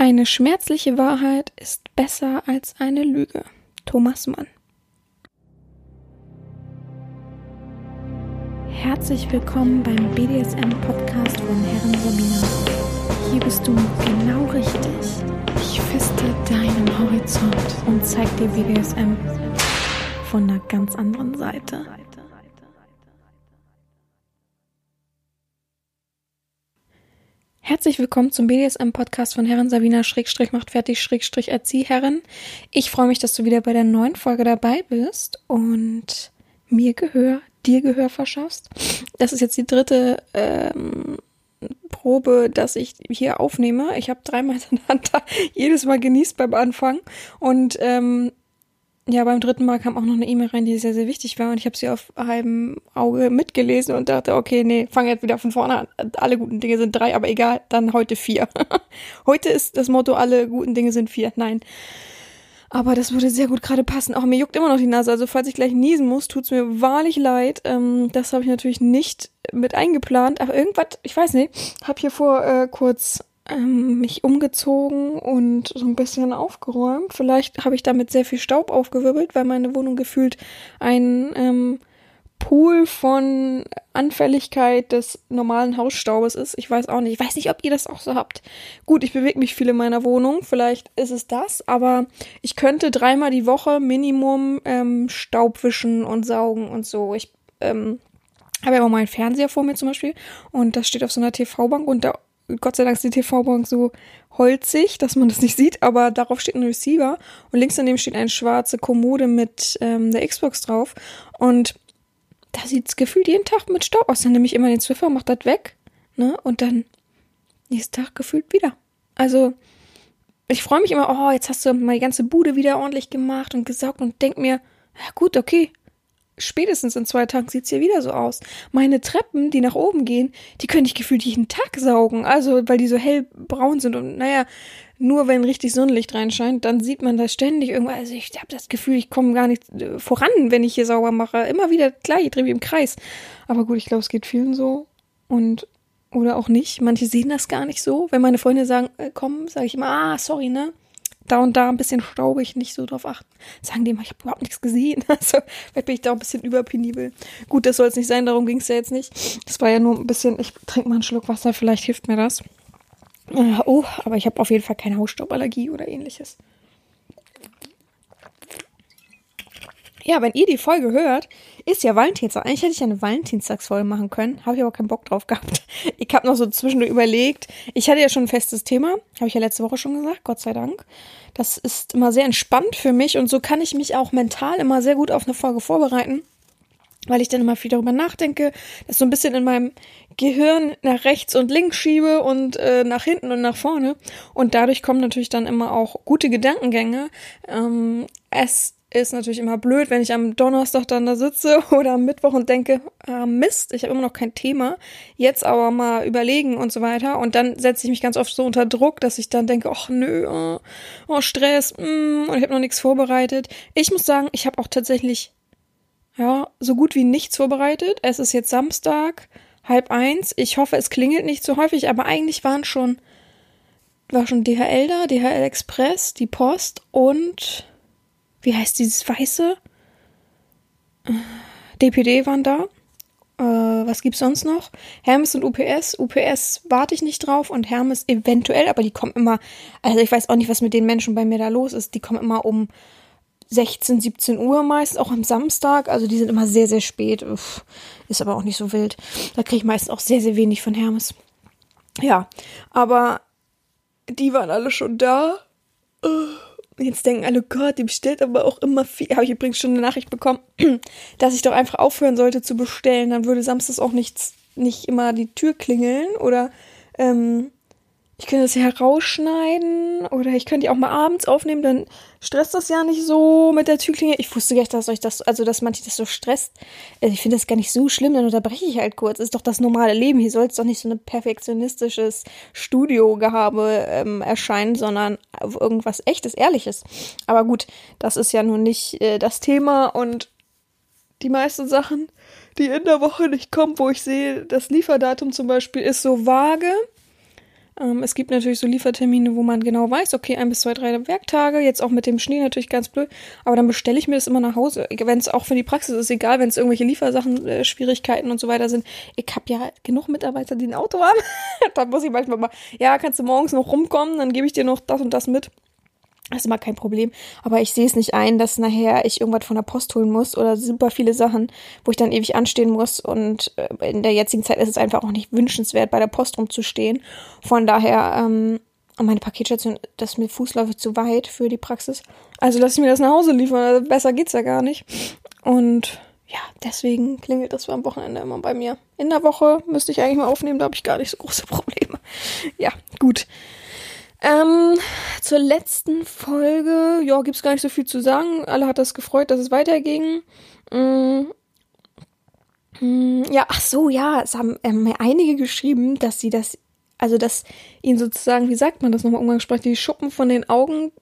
Eine schmerzliche Wahrheit ist besser als eine Lüge. Thomas Mann. Herzlich willkommen beim BDSM-Podcast von Herren Sabina. Hier bist du genau richtig. Ich feste deinen Horizont und zeig dir BDSM von einer ganz anderen Seite. Herzlich willkommen zum BDSM-Podcast von Herren Sabina Schrägstrich macht fertig Schrägstrich Erzieherin. Ich freue mich, dass du wieder bei der neuen Folge dabei bist und mir Gehör, dir Gehör verschaffst. Das ist jetzt die dritte ähm, Probe, dass ich hier aufnehme. Ich habe dreimal hintereinander jedes Mal genießt beim Anfang und ähm, ja, beim dritten Mal kam auch noch eine E-Mail rein, die sehr, sehr wichtig war und ich habe sie auf halbem Auge mitgelesen und dachte, okay, nee, fang jetzt wieder von vorne an. Alle guten Dinge sind drei, aber egal, dann heute vier. heute ist das Motto, alle guten Dinge sind vier. Nein. Aber das würde sehr gut gerade passen. Auch mir juckt immer noch die Nase. Also falls ich gleich niesen muss, tut's mir wahrlich leid. Ähm, das habe ich natürlich nicht mit eingeplant. Aber irgendwas, ich weiß nicht, habe hier vor äh, kurz ähm, mich umgezogen und so ein bisschen aufgeräumt. Vielleicht habe ich damit sehr viel Staub aufgewirbelt, weil meine Wohnung gefühlt ein ähm, Pool von Anfälligkeit des normalen Hausstaubes ist. Ich weiß auch nicht. Ich weiß nicht, ob ihr das auch so habt. Gut, ich bewege mich viel in meiner Wohnung. Vielleicht ist es das, aber ich könnte dreimal die Woche Minimum ähm, Staub wischen und saugen und so. Ich ähm, habe ja auch meinen Fernseher vor mir zum Beispiel und das steht auf so einer TV-Bank und da Gott sei Dank ist die TV-Bank so holzig, dass man das nicht sieht, aber darauf steht ein Receiver und links daneben steht eine schwarze Kommode mit ähm, der Xbox drauf und da sieht es gefühlt jeden Tag mit Staub aus. Dann nehme ich immer den Zwiffer, mach das weg, ne, und dann nächsten Tag gefühlt wieder. Also, ich freue mich immer, oh, jetzt hast du mal die ganze Bude wieder ordentlich gemacht und gesaugt und denk mir, ja gut, okay, spätestens in zwei Tagen sieht's hier wieder so aus. Meine Treppen, die nach oben gehen, die könnte ich gefühlt jeden Tag saugen. Also, weil die so hellbraun sind und naja, nur wenn richtig Sonnenlicht reinscheint, dann sieht man das ständig irgendwo. Also ich habe das Gefühl, ich komme gar nicht äh, voran, wenn ich hier sauber mache. Immer wieder gleich, ich drehe mich im Kreis. Aber gut, ich glaube, es geht vielen so. Und oder auch nicht. Manche sehen das gar nicht so. Wenn meine Freunde sagen, äh, komm, sage ich immer, ah, sorry, ne? Da und da ein bisschen staubig, nicht so drauf achten. Sagen die immer, ich habe überhaupt nichts gesehen. Also vielleicht bin ich da ein bisschen überpenibel. Gut, das soll es nicht sein, darum ging es ja jetzt nicht. Das war ja nur ein bisschen, ich trinke mal einen Schluck Wasser, vielleicht hilft mir das. Äh, oh, aber ich habe auf jeden Fall keine Hausstauballergie oder ähnliches. Ja, wenn ihr die Folge hört, ist ja Valentinstag. Eigentlich hätte ich eine Valentinstagsfolge machen können, habe ich aber keinen Bock drauf gehabt. Ich habe noch so zwischendurch überlegt. Ich hatte ja schon ein festes Thema, habe ich ja letzte Woche schon gesagt, Gott sei Dank. Das ist immer sehr entspannt für mich und so kann ich mich auch mental immer sehr gut auf eine Folge vorbereiten, weil ich dann immer viel darüber nachdenke, das so ein bisschen in meinem Gehirn nach rechts und links schiebe und äh, nach hinten und nach vorne. Und dadurch kommen natürlich dann immer auch gute Gedankengänge. Ähm, es ist natürlich immer blöd, wenn ich am Donnerstag dann da sitze oder am Mittwoch und denke, ah, Mist, ich habe immer noch kein Thema, jetzt aber mal überlegen und so weiter. Und dann setze ich mich ganz oft so unter Druck, dass ich dann denke, ach nö, oh, oh Stress, mm, und ich habe noch nichts vorbereitet. Ich muss sagen, ich habe auch tatsächlich, ja, so gut wie nichts vorbereitet. Es ist jetzt Samstag, halb eins. Ich hoffe, es klingelt nicht so häufig, aber eigentlich waren schon, war schon DHL da, DHL Express, die Post und wie heißt dieses Weiße? DPD waren da. Äh, was gibt's sonst noch? Hermes und UPS. UPS warte ich nicht drauf und Hermes eventuell, aber die kommen immer, also ich weiß auch nicht, was mit den Menschen bei mir da los ist. Die kommen immer um 16, 17 Uhr meist, auch am Samstag. Also die sind immer sehr, sehr spät. Uff, ist aber auch nicht so wild. Da kriege ich meistens auch sehr, sehr wenig von Hermes. Ja, aber die waren alle schon da. Uh Jetzt denken alle, Gott, die bestellt aber auch immer viel. Habe ich übrigens schon eine Nachricht bekommen, dass ich doch einfach aufhören sollte zu bestellen. Dann würde samstags auch nichts, nicht immer die Tür klingeln oder ähm, ich könnte das ja herausschneiden oder ich könnte die auch mal abends aufnehmen, dann stresst das ja nicht so mit der Türklinge. Ich wusste gar nicht, dass euch das, also dass manche das so stresst. Also ich finde das gar nicht so schlimm, dann unterbreche ich halt kurz. Ist doch das normale Leben. Hier soll es doch nicht so ein perfektionistisches Studiogehabe ähm, erscheinen, sondern irgendwas echtes, ehrliches. Aber gut, das ist ja nun nicht äh, das Thema und die meisten Sachen, die in der Woche nicht kommen, wo ich sehe, das Lieferdatum zum Beispiel ist so vage es gibt natürlich so Liefertermine, wo man genau weiß, okay, ein bis zwei, drei Werktage, jetzt auch mit dem Schnee natürlich ganz blöd, aber dann bestelle ich mir das immer nach Hause. Wenn es auch für die Praxis ist, egal, wenn es irgendwelche Liefersachen, äh, Schwierigkeiten und so weiter sind. Ich habe ja genug Mitarbeiter, die ein Auto haben. da muss ich manchmal mal, ja, kannst du morgens noch rumkommen, dann gebe ich dir noch das und das mit. Das ist immer kein Problem. Aber ich sehe es nicht ein, dass nachher ich irgendwas von der Post holen muss oder super viele Sachen, wo ich dann ewig anstehen muss. Und äh, in der jetzigen Zeit ist es einfach auch nicht wünschenswert, bei der Post rumzustehen. Von daher, ähm, meine Paketstation, das ist mir fußläufig zu weit für die Praxis. Also lasse ich mir das nach Hause liefern. Besser geht's ja gar nicht. Und ja, deswegen klingelt das am Wochenende immer bei mir. In der Woche müsste ich eigentlich mal aufnehmen, da habe ich gar nicht so große Probleme. Ja, gut. Ähm, zur letzten Folge, ja, gibt's gar nicht so viel zu sagen. Alle hat das gefreut, dass es weiterging. Mm. Mm, ja, ach so, ja, es haben ähm, einige geschrieben, dass sie das, also dass ihnen sozusagen, wie sagt man das nochmal umgangssprachlich, die Schuppen von den Augen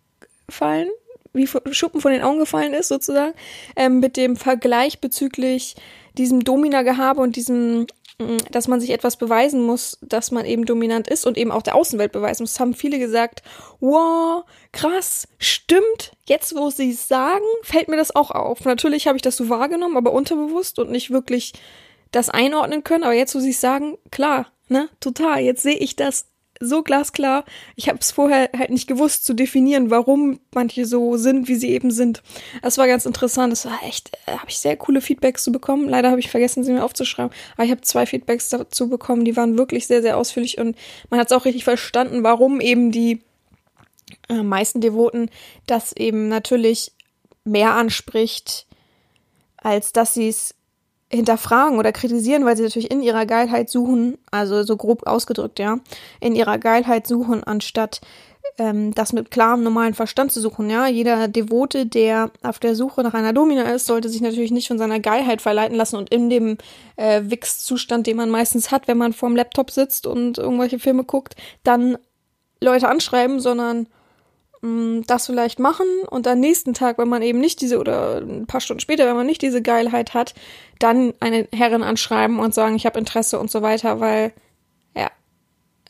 fallen, wie Schuppen von den Augen gefallen ist sozusagen, ähm, mit dem Vergleich bezüglich diesem Domina-Gehabe und diesem dass man sich etwas beweisen muss, dass man eben dominant ist und eben auch der Außenwelt beweisen muss. Das haben viele gesagt, wow, krass, stimmt. Jetzt, wo sie es sagen, fällt mir das auch auf. Natürlich habe ich das so wahrgenommen, aber unterbewusst und nicht wirklich das einordnen können. Aber jetzt, wo sie es sagen, klar, ne, total. Jetzt sehe ich das so glasklar. Ich habe es vorher halt nicht gewusst zu definieren, warum manche so sind, wie sie eben sind. Das war ganz interessant. Das war echt, äh, habe ich sehr coole Feedbacks zu bekommen. Leider habe ich vergessen, sie mir aufzuschreiben. Aber ich habe zwei Feedbacks dazu bekommen, die waren wirklich sehr, sehr ausführlich und man hat es auch richtig verstanden, warum eben die äh, meisten Devoten das eben natürlich mehr anspricht, als dass sie es hinterfragen oder kritisieren, weil sie natürlich in ihrer Geilheit suchen, also so grob ausgedrückt, ja, in ihrer Geilheit suchen, anstatt ähm, das mit klarem, normalen Verstand zu suchen, ja. Jeder Devote, der auf der Suche nach einer Domina ist, sollte sich natürlich nicht von seiner Geilheit verleiten lassen und in dem äh, Wix-Zustand, den man meistens hat, wenn man vorm Laptop sitzt und irgendwelche Filme guckt, dann Leute anschreiben, sondern Mm, das vielleicht machen und am nächsten Tag, wenn man eben nicht diese, oder ein paar Stunden später, wenn man nicht diese Geilheit hat, dann eine Herrin anschreiben und sagen, ich habe Interesse und so weiter, weil, ja,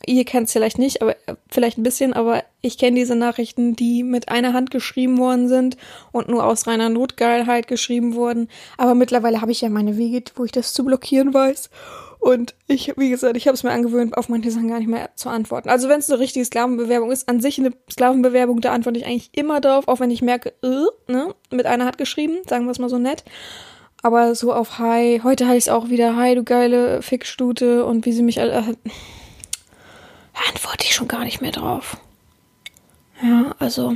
ihr kennt es vielleicht nicht, aber vielleicht ein bisschen, aber ich kenne diese Nachrichten, die mit einer Hand geschrieben worden sind und nur aus reiner Notgeilheit geschrieben wurden. Aber mittlerweile habe ich ja meine Wege, wo ich das zu blockieren weiß. Und ich, wie gesagt, ich habe es mir angewöhnt, auf manche Sachen gar nicht mehr zu antworten. Also wenn es eine richtige Sklavenbewerbung ist, an sich eine Sklavenbewerbung, da antworte ich eigentlich immer drauf, auch wenn ich merke, äh, ne, mit einer hat geschrieben, sagen wir es mal so nett. Aber so auf Hi, heute heißt es auch wieder Hi, du geile Fickstute und wie sie mich alle. Äh, antworte ich schon gar nicht mehr drauf. Ja, also.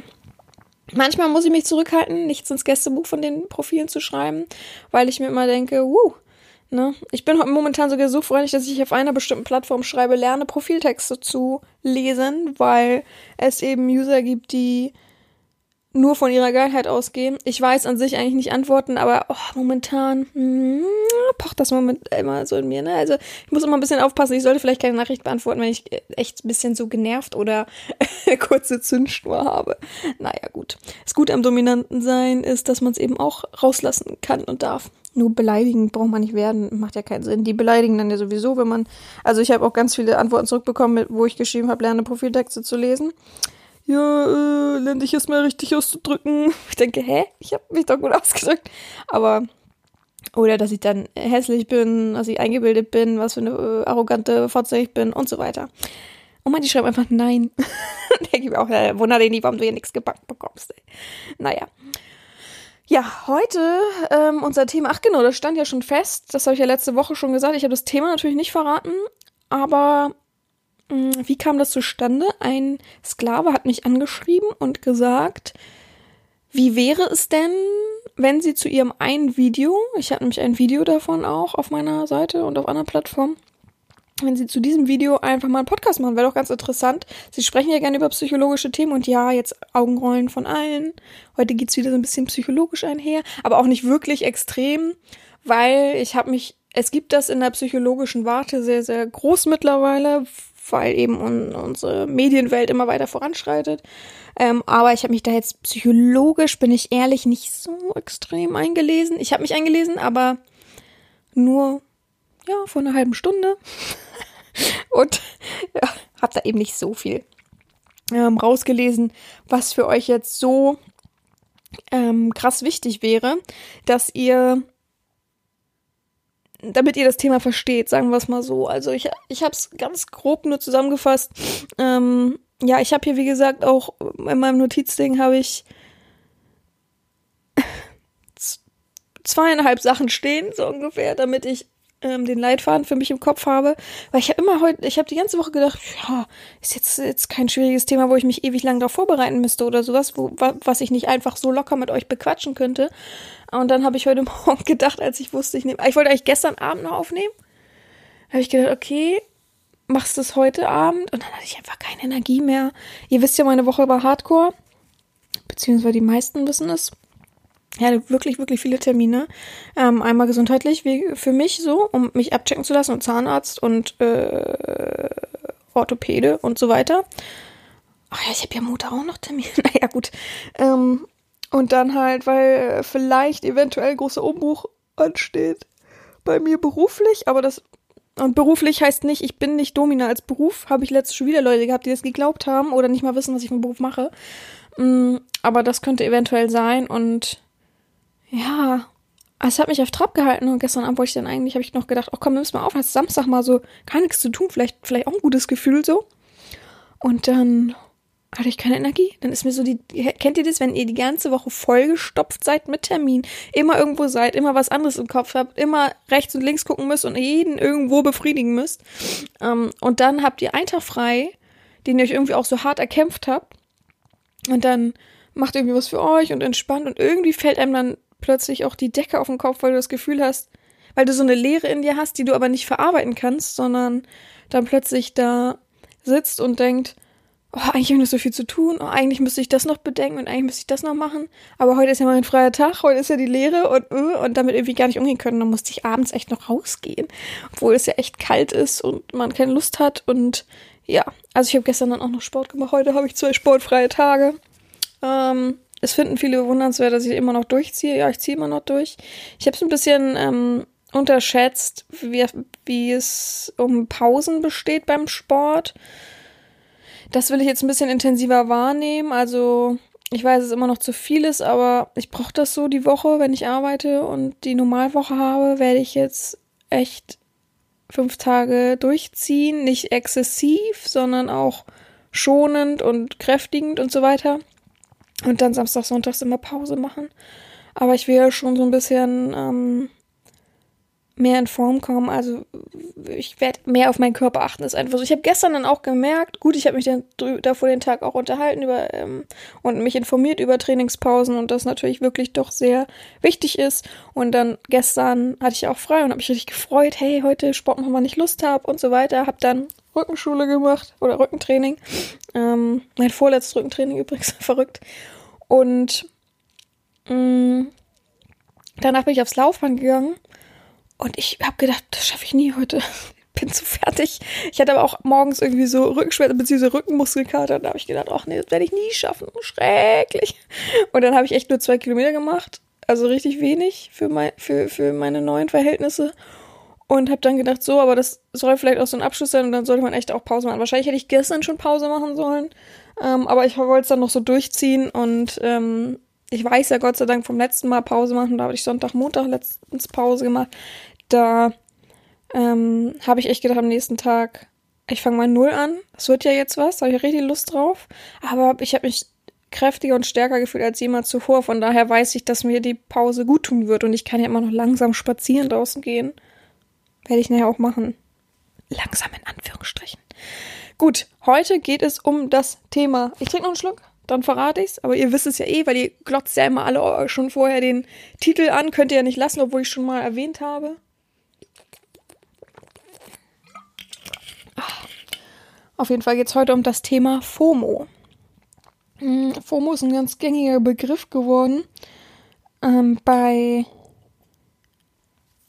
Manchmal muss ich mich zurückhalten, nichts ins Gästebuch von den Profilen zu schreiben, weil ich mir immer denke, wuh, Ne? Ich bin momentan sogar so freundlich, dass ich auf einer bestimmten Plattform schreibe, lerne Profiltexte zu lesen, weil es eben User gibt, die nur von ihrer Geilheit ausgehen. Ich weiß an sich eigentlich nicht antworten, aber oh, momentan mm, pocht das Moment immer so in mir. Ne? Also ich muss immer ein bisschen aufpassen. Ich sollte vielleicht keine Nachricht beantworten, wenn ich echt ein bisschen so genervt oder kurze Zündschnur habe. Naja, gut. Das Gute am Dominanten sein ist, dass man es eben auch rauslassen kann und darf. Nur beleidigen braucht man nicht werden, macht ja keinen Sinn. Die beleidigen dann ja sowieso, wenn man. Also ich habe auch ganz viele Antworten zurückbekommen, wo ich geschrieben habe, lerne Profiltexte zu lesen ja, äh, lerne dich jetzt mal richtig auszudrücken. Ich denke, hä? Ich habe mich doch gut ausgedrückt. Aber, oder dass ich dann hässlich bin, dass ich eingebildet bin, was für eine äh, arrogante Fotze ich bin und so weiter. Und manche schreiben einfach nein. denke ich mir auch, ja, wunder dich nicht, warum du hier nichts gebacken bekommst. Ey. Naja. Ja, heute ähm, unser Thema, ach genau, das stand ja schon fest, das habe ich ja letzte Woche schon gesagt. Ich habe das Thema natürlich nicht verraten, aber hm, wie kam das zustande? Ein Sklave hat mich angeschrieben und gesagt, wie wäre es denn, wenn sie zu ihrem einen Video, ich habe nämlich ein Video davon auch auf meiner Seite und auf einer Plattform, wenn sie zu diesem Video einfach mal einen Podcast machen, wäre doch ganz interessant. Sie sprechen ja gerne über psychologische Themen und ja, jetzt Augenrollen von allen. Heute geht's wieder so ein bisschen psychologisch einher, aber auch nicht wirklich extrem, weil ich habe mich, es gibt das in der psychologischen Warte sehr, sehr groß mittlerweile, weil eben un unsere Medienwelt immer weiter voranschreitet. Ähm, aber ich habe mich da jetzt psychologisch, bin ich ehrlich, nicht so extrem eingelesen. Ich habe mich eingelesen, aber nur ja vor einer halben Stunde. und ja, habe da eben nicht so viel ähm, rausgelesen, was für euch jetzt so ähm, krass wichtig wäre, dass ihr, damit ihr das Thema versteht, sagen wir es mal so. Also ich, ich habe es ganz grob nur zusammengefasst. Ähm, ja, ich habe hier, wie gesagt, auch in meinem Notizding habe ich zweieinhalb Sachen stehen, so ungefähr, damit ich ähm, den Leitfaden für mich im Kopf habe. Weil ich habe immer heute, ich habe die ganze Woche gedacht, ja, ist jetzt, jetzt kein schwieriges Thema, wo ich mich ewig lang darauf vorbereiten müsste oder sowas, wo, was ich nicht einfach so locker mit euch bequatschen könnte. Und dann habe ich heute Morgen gedacht, als ich wusste, ich nehme, ich wollte eigentlich gestern Abend noch aufnehmen. Habe ich gedacht, okay, machst du es heute Abend? Und dann hatte ich einfach keine Energie mehr. Ihr wisst ja, meine Woche war Hardcore. Beziehungsweise die meisten wissen es ja, wirklich, wirklich viele Termine. Ähm, einmal gesundheitlich für mich so, um mich abchecken zu lassen und Zahnarzt und äh, Orthopäde und so weiter. Ach ja, ich habe ja Montag auch noch Termine. naja, gut. Ähm, und dann halt, weil vielleicht eventuell großer Umbruch ansteht. Bei mir beruflich, aber das. Und beruflich heißt nicht, ich bin nicht Domina als Beruf. Habe ich letztes schon wieder Leute gehabt, die das geglaubt haben oder nicht mal wissen, was ich für einen Beruf mache. Mm, aber das könnte eventuell sein und ja, es hat mich auf Trab gehalten und gestern Abend wollte ich dann eigentlich, habe ich noch gedacht, oh komm, nimm's mal auf, hast Samstag mal so gar nichts zu tun, vielleicht, vielleicht auch ein gutes Gefühl so. Und dann hatte ich keine Energie. Dann ist mir so die, kennt ihr das, wenn ihr die ganze Woche vollgestopft seid mit Termin, immer irgendwo seid, immer was anderes im Kopf habt, immer rechts und links gucken müsst und jeden irgendwo befriedigen müsst. Ähm, und dann habt ihr einen Tag frei, den ihr euch irgendwie auch so hart erkämpft habt. Und dann macht irgendwie was für euch und entspannt und irgendwie fällt einem dann plötzlich auch die Decke auf den Kopf, weil du das Gefühl hast, weil du so eine Leere in dir hast, die du aber nicht verarbeiten kannst, sondern dann plötzlich da sitzt und denkt, oh, eigentlich habe ich noch so viel zu tun, oh, eigentlich müsste ich das noch bedenken und eigentlich müsste ich das noch machen, aber heute ist ja mal ein freier Tag, heute ist ja die Lehre und, uh, und damit irgendwie gar nicht umgehen können. Dann musste ich abends echt noch rausgehen, obwohl es ja echt kalt ist und man keine Lust hat und ja, also ich habe gestern dann auch noch Sport gemacht, heute habe ich zwei sportfreie Tage. Ähm, es finden viele bewundernswert, dass ich immer noch durchziehe. Ja, ich ziehe immer noch durch. Ich habe es ein bisschen ähm, unterschätzt, wie, wie es um Pausen besteht beim Sport. Das will ich jetzt ein bisschen intensiver wahrnehmen. Also ich weiß, es ist immer noch zu viel ist, aber ich brauche das so die Woche, wenn ich arbeite und die Normalwoche habe, werde ich jetzt echt fünf Tage durchziehen. Nicht exzessiv, sondern auch schonend und kräftigend und so weiter. Und dann Samstag, Sonntags immer Pause machen. Aber ich will ja schon so ein bisschen ähm, mehr in Form kommen. Also ich werde mehr auf meinen Körper achten. Ist einfach so. Ich habe gestern dann auch gemerkt, gut, ich habe mich dann davor den Tag auch unterhalten über ähm, und mich informiert über Trainingspausen und das natürlich wirklich doch sehr wichtig ist. Und dann gestern hatte ich auch frei und habe mich richtig gefreut. Hey, heute Sport machen, wann ich Lust habe und so weiter. Habe dann Rückenschule gemacht oder Rückentraining. Ähm, mein vorletztes Rückentraining übrigens, verrückt. Und mh, mm, danach bin ich aufs Laufband gegangen und ich habe gedacht, das schaffe ich nie heute. Bin zu fertig. Ich hatte aber auch morgens irgendwie so Rückenschmerzen bzw. Rückenmuskelkater. Da habe ich gedacht, ach nee, das werde ich nie schaffen. Schrecklich. Und dann habe ich echt nur zwei Kilometer gemacht. Also richtig wenig für, mein, für, für meine neuen Verhältnisse. Und habe dann gedacht, so, aber das soll vielleicht auch so ein Abschluss sein und dann sollte man echt auch Pause machen. Wahrscheinlich hätte ich gestern schon Pause machen sollen. Ähm, aber ich wollte es dann noch so durchziehen und ähm, ich weiß ja Gott sei Dank vom letzten Mal Pause machen. Da habe ich Sonntag, Montag letztens Pause gemacht. Da ähm, habe ich echt gedacht, am nächsten Tag, ich fange mal null an. Das wird ja jetzt was, da habe ich richtig Lust drauf. Aber ich habe mich kräftiger und stärker gefühlt als jemals zuvor. Von daher weiß ich, dass mir die Pause gut tun wird und ich kann ja immer noch langsam spazieren draußen gehen. Werde ich nachher auch machen. Langsam in Anführungsstrichen. Gut, heute geht es um das Thema. Ich trinke noch einen Schluck, dann verrate ich's. Aber ihr wisst es ja eh, weil ihr glotzt ja immer alle schon vorher den Titel an. Könnt ihr ja nicht lassen, obwohl ich schon mal erwähnt habe. Auf jeden Fall geht es heute um das Thema FOMO. Hm, FOMO ist ein ganz gängiger Begriff geworden ähm, bei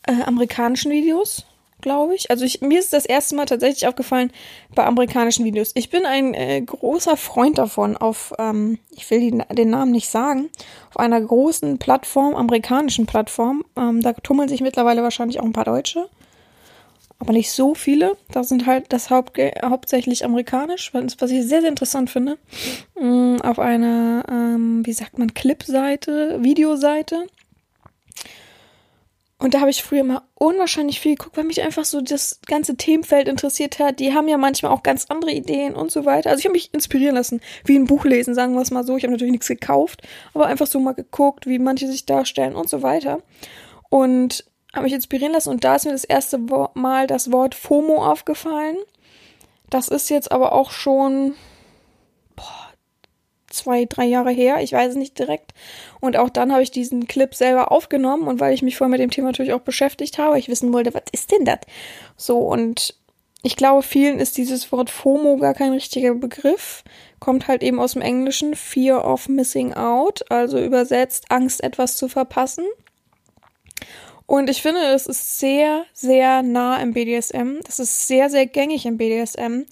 äh, amerikanischen Videos, glaube ich. Also ich, mir ist das erste Mal tatsächlich aufgefallen bei amerikanischen Videos. Ich bin ein äh, großer Freund davon, auf, ähm, ich will die, den Namen nicht sagen, auf einer großen Plattform, amerikanischen Plattform, ähm, da tummeln sich mittlerweile wahrscheinlich auch ein paar Deutsche, aber nicht so viele. Da sind halt das Haupt hauptsächlich amerikanisch, was ich sehr, sehr interessant finde. Mm, auf einer, ähm, wie sagt man, Clip-Seite, Videoseite. Und da habe ich früher mal unwahrscheinlich viel geguckt, weil mich einfach so das ganze Themenfeld interessiert hat. Die haben ja manchmal auch ganz andere Ideen und so weiter. Also ich habe mich inspirieren lassen, wie ein Buch lesen, sagen wir es mal so. Ich habe natürlich nichts gekauft, aber einfach so mal geguckt, wie manche sich darstellen und so weiter. Und habe mich inspirieren lassen und da ist mir das erste Mal das Wort FOMO aufgefallen. Das ist jetzt aber auch schon boah, zwei, drei Jahre her, ich weiß es nicht direkt. Und auch dann habe ich diesen Clip selber aufgenommen und weil ich mich vorher mit dem Thema natürlich auch beschäftigt habe, ich wissen wollte, was ist denn das? So und ich glaube, vielen ist dieses Wort FOMO gar kein richtiger Begriff. Kommt halt eben aus dem Englischen Fear of Missing Out, also übersetzt Angst, etwas zu verpassen. Und ich finde, es ist sehr, sehr nah im BDSM. Das ist sehr, sehr gängig im BDSM.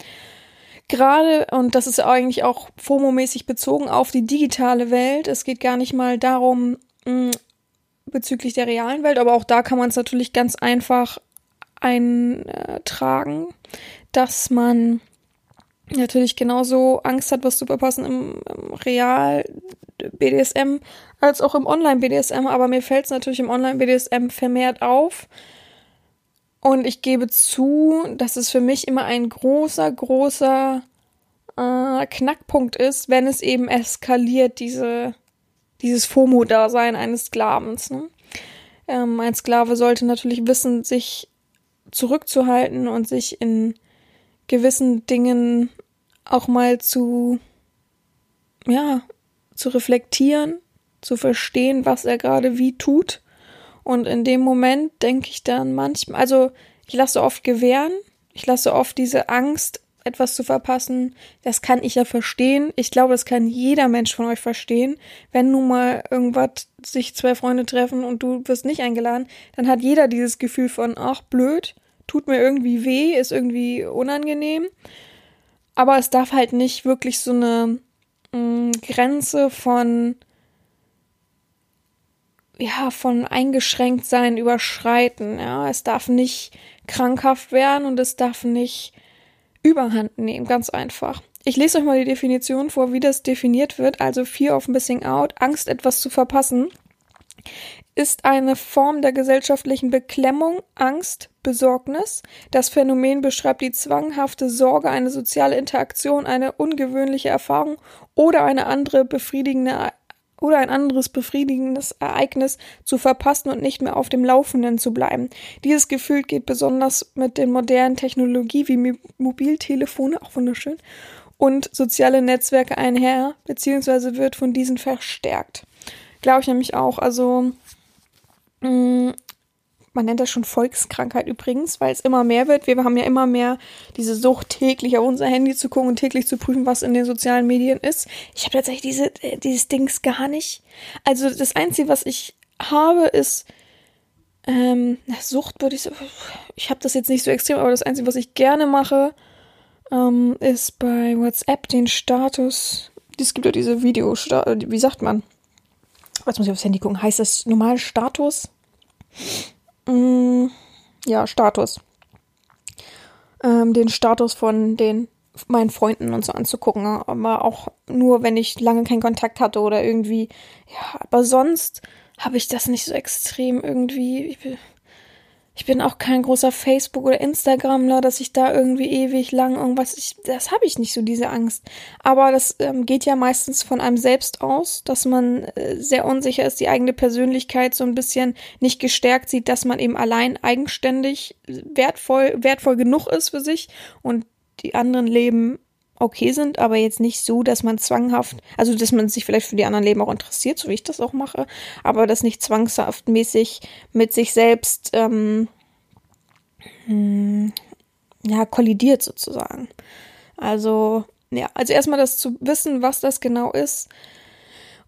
Gerade, und das ist eigentlich auch FOMO-mäßig bezogen auf die digitale Welt. Es geht gar nicht mal darum, mh, bezüglich der realen Welt, aber auch da kann man es natürlich ganz einfach eintragen, dass man natürlich genauso Angst hat, was zu verpassen im, im Real BDSM als auch im Online BDSM, aber mir fällt es natürlich im Online BDSM vermehrt auf. Und ich gebe zu, dass es für mich immer ein großer, großer äh, Knackpunkt ist, wenn es eben eskaliert, diese, dieses FOMO-Dasein eines Sklavens. Ne? Ähm, ein Sklave sollte natürlich wissen, sich zurückzuhalten und sich in gewissen Dingen auch mal zu, ja, zu reflektieren, zu verstehen, was er gerade wie tut. Und in dem Moment denke ich dann manchmal, also ich lasse oft gewähren, ich lasse oft diese Angst, etwas zu verpassen. Das kann ich ja verstehen. Ich glaube, das kann jeder Mensch von euch verstehen. Wenn nun mal irgendwas sich zwei Freunde treffen und du wirst nicht eingeladen, dann hat jeder dieses Gefühl von, ach, blöd, tut mir irgendwie weh, ist irgendwie unangenehm. Aber es darf halt nicht wirklich so eine mh, mm, Grenze von ja, von eingeschränkt sein überschreiten. Ja, es darf nicht krankhaft werden und es darf nicht überhand nehmen, ganz einfach. Ich lese euch mal die Definition vor, wie das definiert wird. Also Fear of Missing Out, Angst, etwas zu verpassen, ist eine Form der gesellschaftlichen Beklemmung, Angst, Besorgnis. Das Phänomen beschreibt die zwanghafte Sorge, eine soziale Interaktion, eine ungewöhnliche Erfahrung oder eine andere befriedigende oder ein anderes befriedigendes Ereignis zu verpassen und nicht mehr auf dem Laufenden zu bleiben. Dieses Gefühl geht besonders mit den modernen Technologie wie Mobiltelefone, auch wunderschön, und soziale Netzwerke einher, beziehungsweise wird von diesen verstärkt. Glaube ich nämlich auch. Also mm, man nennt das schon Volkskrankheit übrigens, weil es immer mehr wird. Wir haben ja immer mehr diese Sucht, täglich auf unser Handy zu gucken und täglich zu prüfen, was in den sozialen Medien ist. Ich habe tatsächlich diese, äh, dieses Dings gar nicht. Also das Einzige, was ich habe, ist ähm, Sucht, würde ich so. Ich habe das jetzt nicht so extrem, aber das Einzige, was ich gerne mache, ähm, ist bei WhatsApp den Status. Es gibt ja diese Video, wie sagt man? Jetzt muss ich aufs Handy gucken. Heißt das normal Status? Mm, ja, Status. Ähm, den Status von den meinen Freunden und so anzugucken, aber auch nur, wenn ich lange keinen Kontakt hatte oder irgendwie, ja, aber sonst habe ich das nicht so extrem irgendwie. Ich ich bin auch kein großer Facebook- oder Instagramler, dass ich da irgendwie ewig lang irgendwas. Ich, das habe ich nicht so, diese Angst. Aber das ähm, geht ja meistens von einem selbst aus, dass man äh, sehr unsicher ist, die eigene Persönlichkeit so ein bisschen nicht gestärkt sieht, dass man eben allein eigenständig wertvoll, wertvoll genug ist für sich und die anderen leben okay sind, aber jetzt nicht so, dass man zwanghaft, also dass man sich vielleicht für die anderen Leben auch interessiert, so wie ich das auch mache, aber das nicht zwangshaftmäßig mit sich selbst ähm, hm, ja kollidiert sozusagen. Also ja, also erstmal das zu wissen, was das genau ist,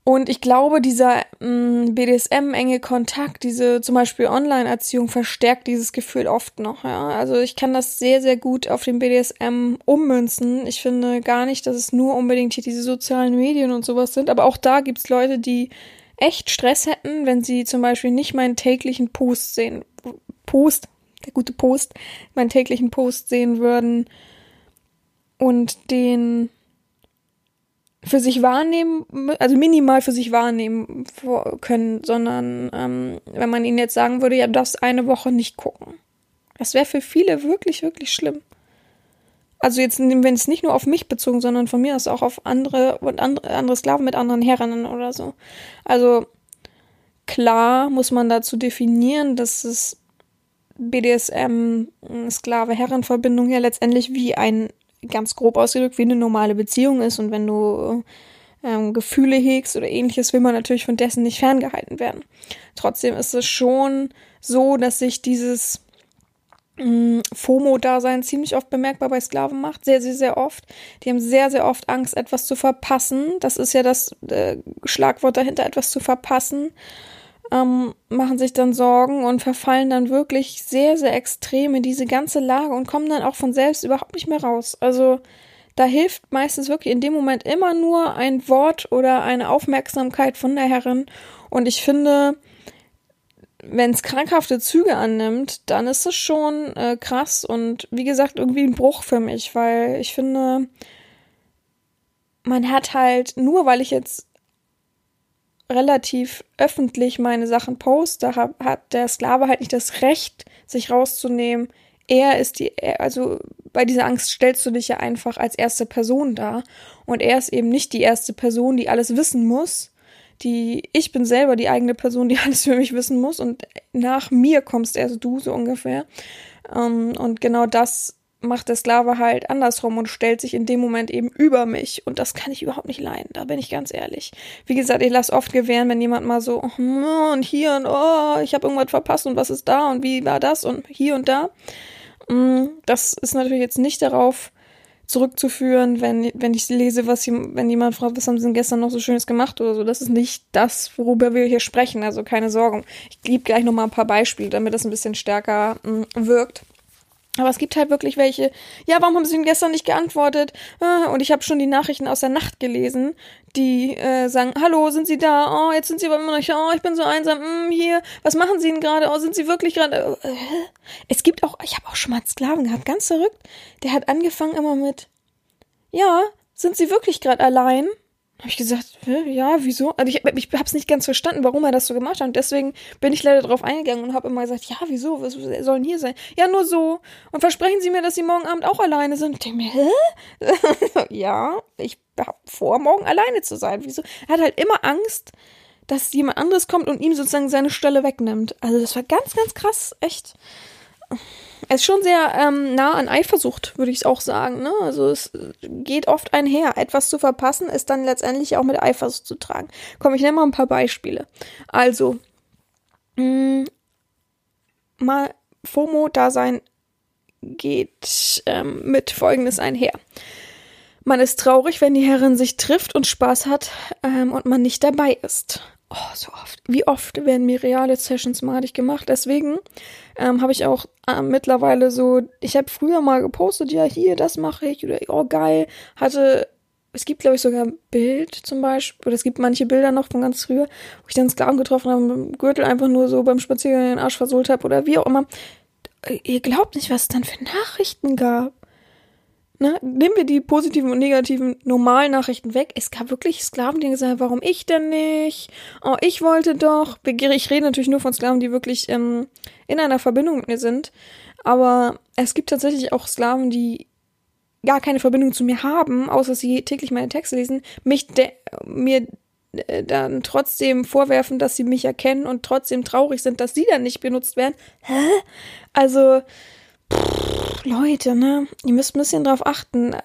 und ich glaube, dieser mm, BDSM-enge Kontakt, diese zum Beispiel Online-Erziehung verstärkt dieses Gefühl oft noch. Ja? Also ich kann das sehr, sehr gut auf den BDSM ummünzen. Ich finde gar nicht, dass es nur unbedingt hier diese sozialen Medien und sowas sind. Aber auch da gibt's Leute, die echt Stress hätten, wenn sie zum Beispiel nicht meinen täglichen Post sehen. Post, der gute Post, meinen täglichen Post sehen würden und den für sich wahrnehmen, also minimal für sich wahrnehmen können, sondern ähm, wenn man ihnen jetzt sagen würde, ja, darfst eine Woche nicht gucken. Das wäre für viele wirklich, wirklich schlimm. Also jetzt, wenn es nicht nur auf mich bezogen, sondern von mir aus auch auf andere und andere, andere Sklaven mit anderen Herrinnen oder so. Also klar muss man dazu definieren, dass es BDSM, Sklave-Herren-Verbindung ja letztendlich wie ein ganz grob ausgedrückt wie eine normale Beziehung ist und wenn du ähm, Gefühle hegst oder ähnliches, will man natürlich von dessen nicht ferngehalten werden. Trotzdem ist es schon so, dass sich dieses mm, FOMO-Dasein ziemlich oft bemerkbar bei Sklaven macht, sehr, sehr, sehr oft. Die haben sehr, sehr oft Angst, etwas zu verpassen. Das ist ja das äh, Schlagwort dahinter, etwas zu verpassen ähm, machen sich dann Sorgen und verfallen dann wirklich sehr, sehr extrem in diese ganze Lage und kommen dann auch von selbst überhaupt nicht mehr raus. Also da hilft meistens wirklich in dem Moment immer nur ein Wort oder eine Aufmerksamkeit von der Herrin. Und ich finde, wenn es krankhafte Züge annimmt, dann ist es schon äh, krass und wie gesagt irgendwie ein Bruch für mich, weil ich finde, man hat halt nur, weil ich jetzt relativ öffentlich meine Sachen poste, hat, hat der Sklave halt nicht das Recht, sich rauszunehmen. Er ist die, also bei dieser Angst stellst du dich ja einfach als erste Person dar. Und er ist eben nicht die erste Person, die alles wissen muss. Die, ich bin selber die eigene Person, die alles für mich wissen muss. Und nach mir kommst erst du, so ungefähr. Ähm, und genau das macht der Sklave halt andersrum und stellt sich in dem Moment eben über mich. Und das kann ich überhaupt nicht leiden, da bin ich ganz ehrlich. Wie gesagt, ich lasse oft gewähren, wenn jemand mal so, oh, und hier und oh, ich habe irgendwas verpasst und was ist da und wie war das und hier und da. Mm, das ist natürlich jetzt nicht darauf zurückzuführen, wenn, wenn ich lese, was wenn jemand fragt, was haben sie denn gestern noch so Schönes gemacht oder so. Das ist nicht das, worüber wir hier sprechen, also keine Sorgen. Ich gebe gleich nochmal ein paar Beispiele, damit das ein bisschen stärker mm, wirkt. Aber es gibt halt wirklich welche, ja, warum haben sie ihm gestern nicht geantwortet? Ah, und ich habe schon die Nachrichten aus der Nacht gelesen, die äh, sagen, hallo, sind Sie da? Oh, jetzt sind Sie aber immer noch, oh, ich bin so einsam, hm, hier, was machen Sie denn gerade? Oh, sind Sie wirklich gerade? Äh, es gibt auch, ich habe auch schon mal einen Sklaven gehabt, ganz verrückt. Der hat angefangen immer mit, ja, sind Sie wirklich gerade allein? Habe ich gesagt, ja, wieso? Also ich, ich habe es nicht ganz verstanden, warum er das so gemacht hat. Und deswegen bin ich leider darauf eingegangen und habe immer gesagt, ja, wieso? Was soll denn hier sein? Ja, nur so. Und versprechen Sie mir, dass Sie morgen Abend auch alleine sind. Ich denke mir, hä? ja, ich habe vor, morgen alleine zu sein. Wieso? Er hat halt immer Angst, dass jemand anderes kommt und ihm sozusagen seine Stelle wegnimmt. Also das war ganz, ganz krass, echt. Es ist schon sehr ähm, nah an Eifersucht, würde ich auch sagen. Ne? Also es geht oft einher. Etwas zu verpassen ist dann letztendlich auch mit Eifersucht zu tragen. Komm, ich nenne mal ein paar Beispiele. Also, mh, mm, mal FOMO-Dasein geht ähm, mit Folgendes einher. Man ist traurig, wenn die Herrin sich trifft und Spaß hat ähm, und man nicht dabei ist. Oh, so oft. Wie oft werden mir reale Sessions madig gemacht? Deswegen ähm, habe ich auch äh, mittlerweile so, ich habe früher mal gepostet, ja, hier, das mache ich, oder oh, geil. Hatte, es gibt, glaube ich, sogar ein Bild zum Beispiel, oder es gibt manche Bilder noch von ganz früher, wo ich dann Sklaven getroffen habe mit dem Gürtel einfach nur so beim Spaziergang den Arsch versohlt habe, oder wie auch immer. Ihr glaubt nicht, was es dann für Nachrichten gab. Ne? Nehmen wir die positiven und negativen Normalnachrichten weg. Es gab wirklich Sklaven, die gesagt haben, warum ich denn nicht? Oh, ich wollte doch. Ich rede natürlich nur von Sklaven, die wirklich ähm, in einer Verbindung mit mir sind. Aber es gibt tatsächlich auch Sklaven, die gar keine Verbindung zu mir haben, außer dass sie täglich meine Texte lesen, mich mir äh, dann trotzdem vorwerfen, dass sie mich erkennen und trotzdem traurig sind, dass sie dann nicht benutzt werden. Hä? Also, Leute, ne? Ihr müsst ein bisschen drauf achten. Äh,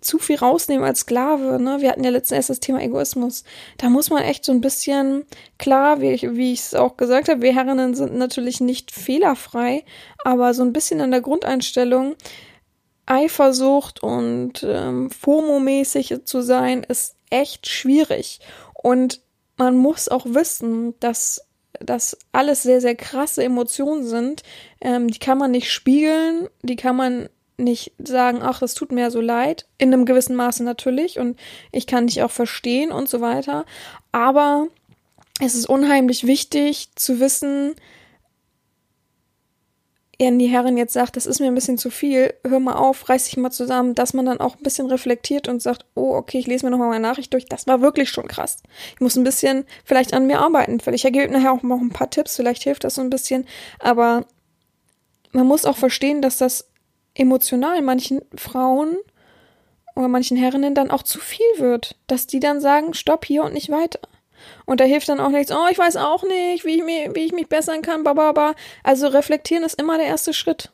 zu viel rausnehmen als Sklave, ne? Wir hatten ja letzten Endes das Thema Egoismus. Da muss man echt so ein bisschen, klar, wie ich, wie ich es auch gesagt habe, wir Herrinnen sind natürlich nicht fehlerfrei, aber so ein bisschen an der Grundeinstellung, Eifersucht und ähm, FOMO-mäßig zu sein, ist echt schwierig. Und man muss auch wissen, dass das alles sehr, sehr krasse Emotionen sind. Ähm, die kann man nicht spiegeln, die kann man nicht sagen, ach, das tut mir so leid, in einem gewissen Maße natürlich und ich kann dich auch verstehen und so weiter. Aber es ist unheimlich wichtig zu wissen, wenn die Herrin jetzt sagt, das ist mir ein bisschen zu viel, hör mal auf, reiß dich mal zusammen, dass man dann auch ein bisschen reflektiert und sagt, oh, okay, ich lese mir nochmal meine Nachricht durch, das war wirklich schon krass. Ich muss ein bisschen vielleicht an mir arbeiten, vielleicht ergebe nachher auch noch ein paar Tipps, vielleicht hilft das so ein bisschen, aber man muss auch verstehen, dass das emotional manchen Frauen oder manchen Herrinnen dann auch zu viel wird, dass die dann sagen, stopp hier und nicht weiter. Und da hilft dann auch nichts, oh, ich weiß auch nicht, wie ich, mir, wie ich mich bessern kann, bababa. Also reflektieren ist immer der erste Schritt.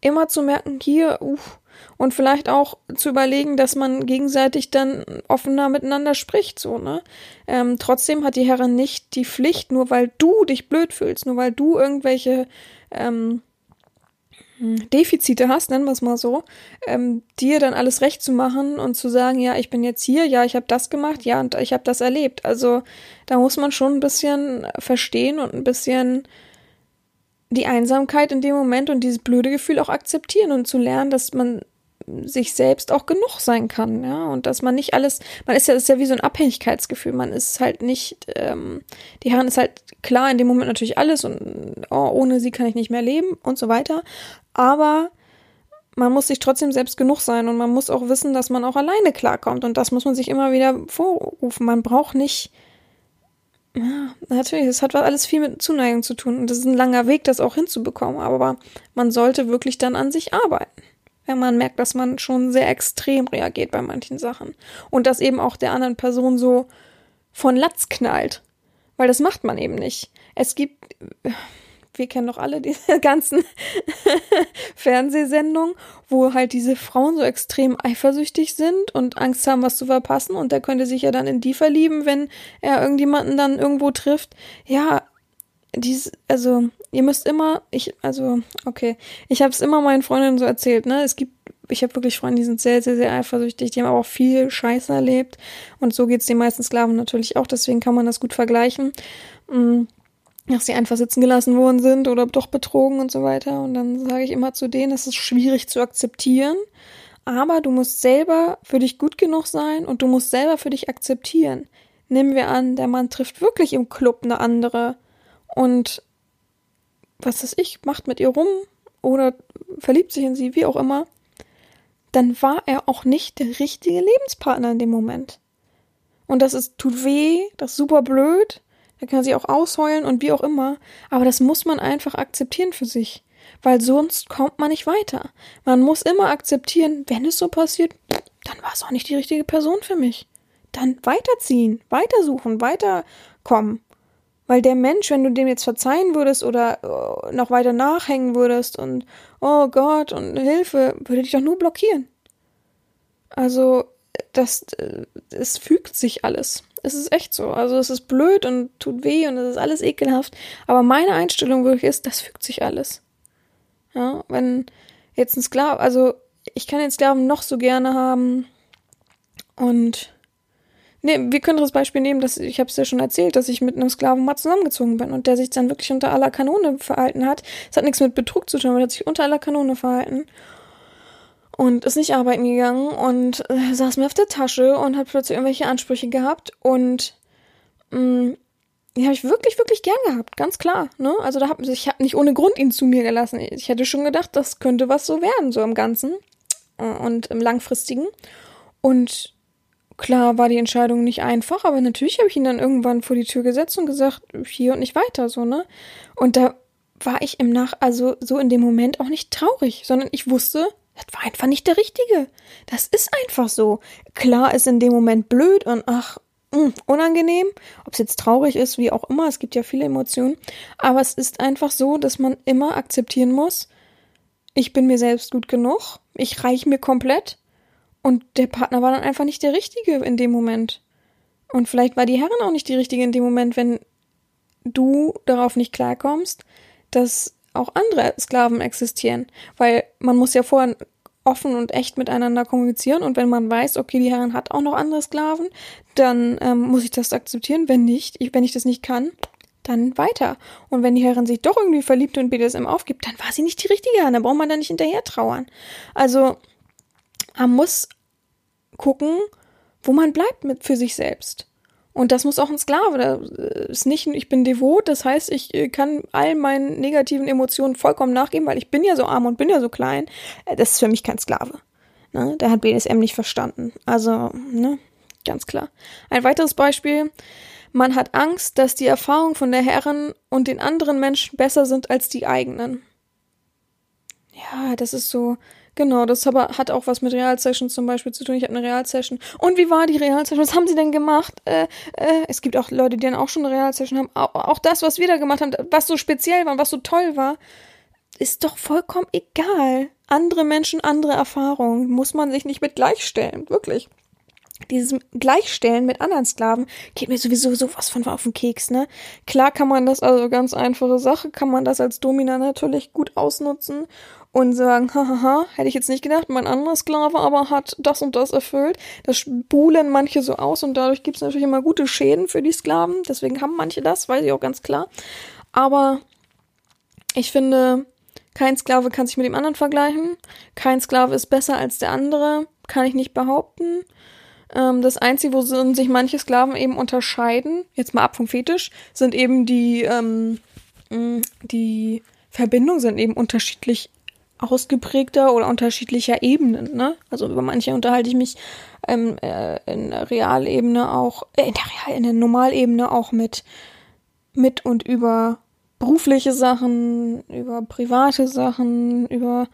Immer zu merken, hier, uff. Und vielleicht auch zu überlegen, dass man gegenseitig dann offener miteinander spricht, so, ne? Ähm, trotzdem hat die Herrin nicht die Pflicht, nur weil du dich blöd fühlst, nur weil du irgendwelche ähm, Defizite hast, nennen wir es mal so, ähm, dir dann alles recht zu machen und zu sagen, ja, ich bin jetzt hier, ja, ich habe das gemacht, ja, und ich habe das erlebt. Also da muss man schon ein bisschen verstehen und ein bisschen die Einsamkeit in dem Moment und dieses blöde Gefühl auch akzeptieren und zu lernen, dass man sich selbst auch genug sein kann, ja, und dass man nicht alles, man ist ja, das ist ja wie so ein Abhängigkeitsgefühl, man ist halt nicht, ähm, die Herren ist halt klar in dem Moment natürlich alles und oh, ohne sie kann ich nicht mehr leben und so weiter, aber man muss sich trotzdem selbst genug sein und man muss auch wissen, dass man auch alleine klarkommt und das muss man sich immer wieder vorrufen, man braucht nicht, ja, natürlich, es hat alles viel mit Zuneigung zu tun und das ist ein langer Weg, das auch hinzubekommen, aber man sollte wirklich dann an sich arbeiten wenn man merkt, dass man schon sehr extrem reagiert bei manchen Sachen. Und dass eben auch der anderen Person so von Latz knallt. Weil das macht man eben nicht. Es gibt, wir kennen doch alle diese ganzen Fernsehsendungen, wo halt diese Frauen so extrem eifersüchtig sind und Angst haben, was zu verpassen. Und der könnte sich ja dann in die verlieben, wenn er irgendjemanden dann irgendwo trifft. Ja, dies, also, ihr müsst immer, ich, also, okay, ich habe es immer meinen Freundinnen so erzählt, ne? Es gibt, ich habe wirklich Freunde, die sind sehr, sehr, sehr eifersüchtig, die haben aber auch viel Scheiße erlebt. Und so geht's den meisten Sklaven natürlich auch, deswegen kann man das gut vergleichen. Mhm dass sie einfach sitzen gelassen worden sind oder doch betrogen und so weiter. Und dann sage ich immer zu denen, es ist schwierig zu akzeptieren, aber du musst selber für dich gut genug sein und du musst selber für dich akzeptieren. Nehmen wir an, der Mann trifft wirklich im Club eine andere und was weiß ich, macht mit ihr rum oder verliebt sich in sie, wie auch immer, dann war er auch nicht der richtige Lebenspartner in dem Moment. Und das ist, tut weh, das ist super blöd, da kann sie auch ausheulen und wie auch immer, aber das muss man einfach akzeptieren für sich, weil sonst kommt man nicht weiter. Man muss immer akzeptieren, wenn es so passiert, dann war es auch nicht die richtige Person für mich. Dann weiterziehen, weitersuchen, weiterkommen. Weil der Mensch, wenn du dem jetzt verzeihen würdest oder äh, noch weiter nachhängen würdest und oh Gott und Hilfe, würde dich doch nur blockieren. Also, das, äh, es fügt sich alles. Es ist echt so. Also, es ist blöd und tut weh und es ist alles ekelhaft. Aber meine Einstellung wirklich ist, das fügt sich alles. Ja, wenn jetzt ein Sklave, also, ich kann den Sklaven noch so gerne haben und Nee, wir können das Beispiel nehmen, dass ich habe es ja schon erzählt, dass ich mit einem Sklaven mal zusammengezogen bin und der sich dann wirklich unter aller Kanone verhalten hat. Es hat nichts mit Betrug zu tun, aber der hat sich unter aller Kanone verhalten und ist nicht arbeiten gegangen und äh, saß mir auf der Tasche und hat plötzlich irgendwelche Ansprüche gehabt und mh, mm, die habe ich wirklich, wirklich gern gehabt, ganz klar. Ne? Also da hab, ich habe nicht ohne Grund ihn zu mir gelassen. Ich hätte schon gedacht, das könnte was so werden, so im Ganzen äh, und im Langfristigen. Und Klar war die Entscheidung nicht einfach, aber natürlich habe ich ihn dann irgendwann vor die Tür gesetzt und gesagt, hier und nicht weiter, so, ne? Und da war ich im Nach, also so in dem Moment auch nicht traurig, sondern ich wusste, das war einfach nicht der Richtige. Das ist einfach so. Klar ist in dem Moment blöd und ach, hm, unangenehm, ob es jetzt traurig ist, wie auch immer, es gibt ja viele Emotionen, aber es ist einfach so, dass man immer akzeptieren muss, ich bin mir selbst gut genug, ich reiche mir komplett und der Partner war dann einfach nicht der Richtige in dem Moment. Und vielleicht war die Herrin auch nicht die Richtige in dem Moment, wenn du darauf nicht klarkommst, dass auch andere Sklaven existieren. Weil man muss ja vorher offen und echt miteinander kommunizieren und wenn man weiß, okay, die Herrin hat auch noch andere Sklaven, dann ähm, muss ich das akzeptieren. Wenn nicht, ich, wenn ich das nicht kann, dann weiter. Und wenn die Herrin sich doch irgendwie verliebt und BDSM aufgibt, dann war sie nicht die richtige Herrin, dann braucht man da nicht hinterher trauern. Also man muss gucken, wo man bleibt mit für sich selbst. Und das muss auch ein Sklave. Das ist nicht, ich bin devot, das heißt, ich äh, kann all meinen negativen Emotionen vollkommen nachgeben, weil ich bin ja so arm und bin ja so klein. Äh, das ist für mich kein Sklave. Ne? Der hat BDSM nicht verstanden. Also, ne, ganz klar. Ein weiteres Beispiel. Man hat Angst, dass die Erfahrungen von der Herren und den anderen Menschen besser sind als die eigenen. Ja, das ist so, Genau, das aber hat auch was mit Realsessions zum Beispiel zu tun. Ich habe eine Realsession. Und wie war die Realsession? Was haben sie denn gemacht? Äh, äh, es gibt auch Leute, die dann auch schon eine Realsession haben. Auch, auch das, was wir da gemacht haben, was so speziell war und was so toll war, ist doch vollkommen egal. Andere Menschen, andere Erfahrungen. Muss man sich nicht mit gleichstellen. Wirklich dieses Gleichstellen mit anderen Sklaven geht mir sowieso sowas von auf den Keks, ne? Klar kann man das, also ganz einfache Sache, kann man das als Domina natürlich gut ausnutzen und sagen, hahaha, hätte ich jetzt nicht gedacht, mein anderer Sklave aber hat das und das erfüllt. Das spulen manche so aus und dadurch gibt es natürlich immer gute Schäden für die Sklaven. Deswegen haben manche das, weiß ich auch ganz klar. Aber ich finde, kein Sklave kann sich mit dem anderen vergleichen. Kein Sklave ist besser als der andere, kann ich nicht behaupten. Ähm, das Einzige, wo sich manche Sklaven eben unterscheiden, jetzt mal ab vom Fetisch, sind eben die, ähm, die Verbindungen sind eben unterschiedlich ausgeprägter oder unterschiedlicher Ebenen. Ne? Also über manche unterhalte ich mich ähm, äh, in der Realebene auch, äh, in der Real, in der Normalebene auch mit mit und über berufliche Sachen, über private Sachen, über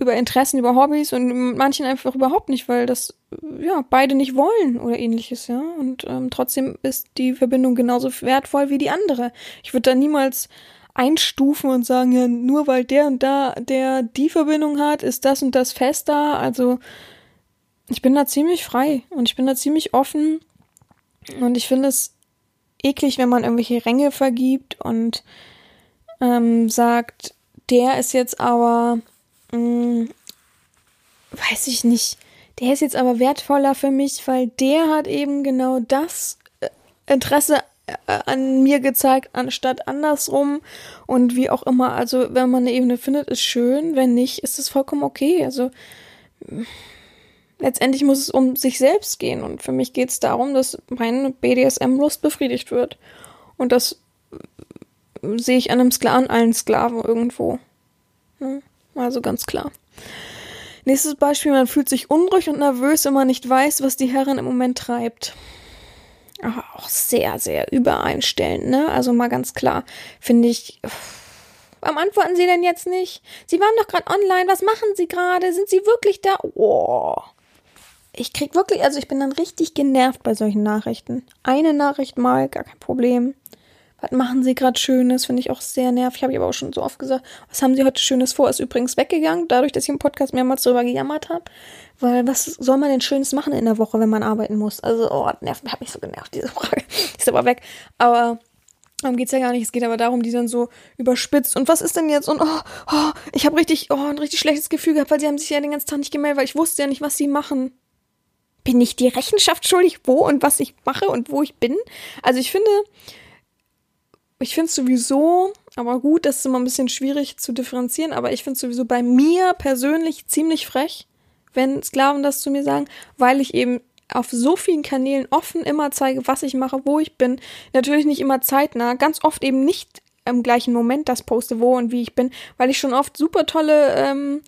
über Interessen, über Hobbys und manchen einfach überhaupt nicht, weil das ja beide nicht wollen oder ähnliches, ja. Und ähm, trotzdem ist die Verbindung genauso wertvoll wie die andere. Ich würde da niemals einstufen und sagen, ja, nur weil der und da, der die Verbindung hat, ist das und das fester. Also ich bin da ziemlich frei und ich bin da ziemlich offen und ich finde es eklig, wenn man irgendwelche Ränge vergibt und ähm, sagt, der ist jetzt aber, mh, mm, weiß ich nicht, der ist jetzt aber wertvoller für mich, weil der hat eben genau das äh, Interesse an mir gezeigt, anstatt andersrum. Und wie auch immer, also wenn man eine Ebene findet, ist schön. Wenn nicht, ist es vollkommen okay. Also letztendlich muss es um sich selbst gehen. Und für mich geht es darum, dass meine BDSM-Lust befriedigt wird. Und das sehe ich an einem Sklaven, allen Sklaven irgendwo. Also ganz klar. Nächstes Beispiel, man fühlt sich unruhig und nervös, wenn man nicht weiß, was die Herrin im Moment treibt aber auch sehr, sehr übereinstellend, ne? Also mal ganz klar, finde ich. Warum antworten Sie denn jetzt nicht? Sie waren doch gerade online. Was machen Sie gerade? Sind Sie wirklich da? Oh. Ich krieg wirklich, also ich bin dann richtig genervt bei solchen Nachrichten. Eine Nachricht mal, gar kein Problem. Was machen Sie gerade Schönes? Finde ich auch sehr nervig. Habe ich aber auch schon so oft gesagt. Was haben Sie heute Schönes vor? Ist übrigens weggegangen, dadurch, dass ich im Podcast mehrmals darüber gejammert habe. Weil was soll man denn Schönes machen in der Woche, wenn man arbeiten muss? Also, oh, nervt, hat mich so genervt, diese Frage. ist aber weg. Aber Darum geht's ja gar nicht. Es geht aber darum, die dann so überspitzt. Und was ist denn jetzt? Und oh, oh ich habe richtig, oh, ein richtig schlechtes Gefühl gehabt, weil sie haben sich ja den ganzen Tag nicht gemeldet, weil ich wusste ja nicht, was sie machen. Bin ich die Rechenschaft schuldig, wo und was ich mache und wo ich bin? Also ich finde, ich finde es sowieso, aber gut, das ist immer ein bisschen schwierig zu differenzieren, aber ich finde es sowieso bei mir persönlich ziemlich frech, wenn Sklaven das zu mir sagen, weil ich eben auf so vielen Kanälen offen immer zeige, was ich mache, wo ich bin. Natürlich nicht immer zeitnah, ganz oft eben nicht im gleichen Moment das poste, wo und wie ich bin, weil ich schon oft super tolle, ähm,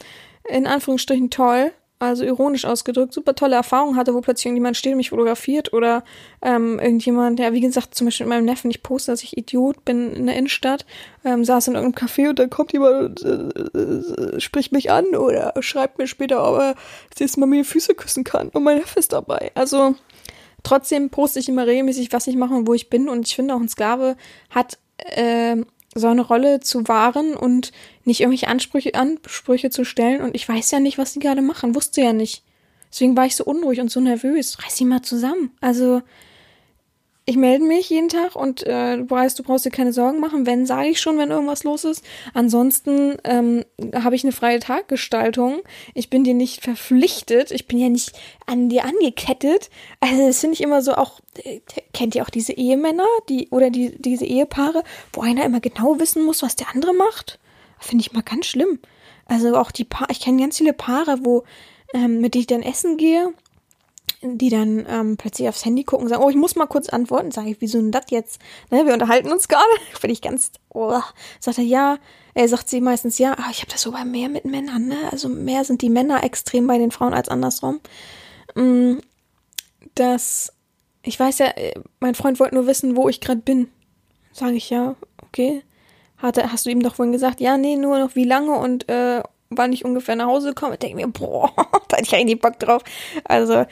in Anführungsstrichen toll, also ironisch ausgedrückt, super tolle Erfahrungen hatte, wo plötzlich irgendjemand steht und mich fotografiert oder ähm, irgendjemand, ja, wie gesagt, zum Beispiel mit meinem Neffen, ich poste, dass ich Idiot bin in der Innenstadt, ähm, saß in irgendeinem Café und dann kommt jemand und äh, äh, spricht mich an oder schreibt mir später, ob er jetzt mal mir die Füße küssen kann und mein Neffe ist dabei. Also trotzdem poste ich immer regelmäßig, was ich mache und wo ich bin und ich finde auch ein Sklave hat äh, so eine Rolle zu wahren und nicht irgendwelche Ansprüche, Ansprüche zu stellen. Und ich weiß ja nicht, was die gerade machen, wusste ja nicht. Deswegen war ich so unruhig und so nervös. Reiß sie mal zusammen. Also, ich melde mich jeden Tag und äh, du weißt, du brauchst dir keine Sorgen machen. Wenn, sage ich schon, wenn irgendwas los ist. Ansonsten ähm, habe ich eine freie Taggestaltung. Ich bin dir nicht verpflichtet. Ich bin ja nicht an dir angekettet. Also das finde ich immer so auch, äh, kennt ihr auch diese Ehemänner, die oder die, diese Ehepaare, wo einer immer genau wissen muss, was der andere macht? Finde ich mal ganz schlimm. Also auch die Paare, ich kenne ganz viele Paare, wo, ähm, mit denen ich dann essen gehe die dann ähm, plötzlich aufs Handy gucken und sagen, oh, ich muss mal kurz antworten. Sage ich, wieso denn das jetzt? Ne, wir unterhalten uns gerade. Finde ich ganz, oh. Sagt er, ja. Er sagt sie meistens, ja, aber ich habe das so bei mehr mit Männern, ne? Also mehr sind die Männer extrem bei den Frauen als andersrum. Mm, das, ich weiß ja, äh, mein Freund wollte nur wissen, wo ich gerade bin. Sage ich, ja, okay. Hatte, hast du ihm doch vorhin gesagt, ja, nee, nur noch wie lange und äh, wann ich ungefähr nach Hause komme. Ich denke mir, boah, da hätte ich eigentlich Bock drauf. Also,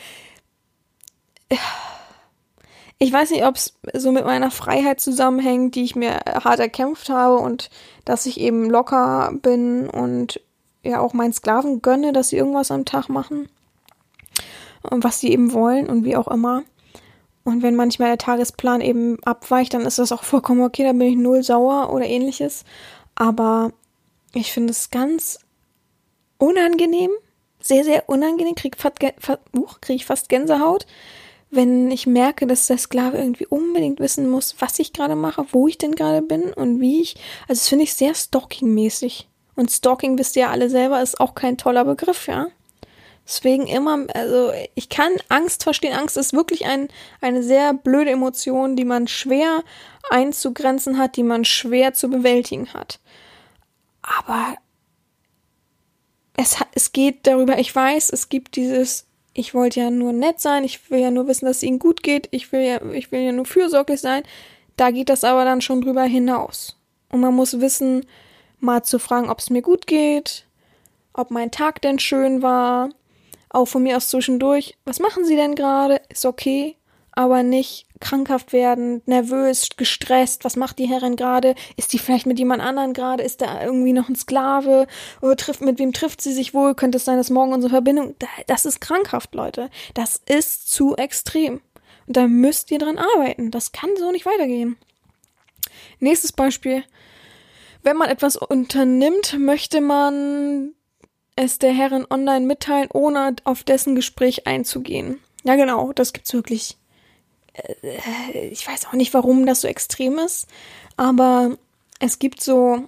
ich weiß nicht, ob es so mit meiner Freiheit zusammenhängt, die ich mir hart erkämpft habe und dass ich eben locker bin und ja auch meinen Sklaven gönne, dass sie irgendwas am Tag machen und was sie eben wollen und wie auch immer. Und wenn manchmal der Tagesplan eben abweicht, dann ist das auch vollkommen okay, da bin ich null sauer oder ähnliches. Aber ich finde es ganz unangenehm, sehr, sehr unangenehm, krieg, fast, uh, krieg ich fast Gänsehaut, wenn ich merke, dass der Sklave irgendwie unbedingt wissen muss, was ich gerade mache, wo ich denn gerade bin und wie ich. Also das finde ich sehr stalking-mäßig. Und Stalking, wisst ihr ja alle selber, ist auch kein toller Begriff, ja. Deswegen immer, also ich kann Angst verstehen. Angst ist wirklich ein, eine sehr blöde Emotion, die man schwer einzugrenzen hat, die man schwer zu bewältigen hat. Aber es, es geht darüber, ich weiß, es gibt dieses ich wollte ja nur nett sein, ich will ja nur wissen, dass es ihnen gut geht, ich will ja, ich will ja nur fürsorglich sein. Da geht das aber dann schon drüber hinaus. Und man muss wissen, mal zu fragen, ob es mir gut geht, ob mein Tag denn schön war, auch von mir aus zwischendurch, was machen Sie denn gerade? Ist okay aber nicht krankhaft werden, nervös, gestresst. Was macht die Herrin gerade? Ist die vielleicht mit jemand anderen gerade? Ist da irgendwie noch ein Sklave? Oder trifft, mit wem trifft sie sich wohl? Könnte es sein, dass morgen unsere Verbindung, das ist krankhaft, Leute. Das ist zu extrem. Und da müsst ihr dran arbeiten. Das kann so nicht weitergehen. Nächstes Beispiel. Wenn man etwas unternimmt, möchte man es der Herrin online mitteilen, ohne auf dessen Gespräch einzugehen. Ja, genau, das gibt's wirklich. Äh, ich weiß auch nicht, warum das so extrem ist, aber es gibt so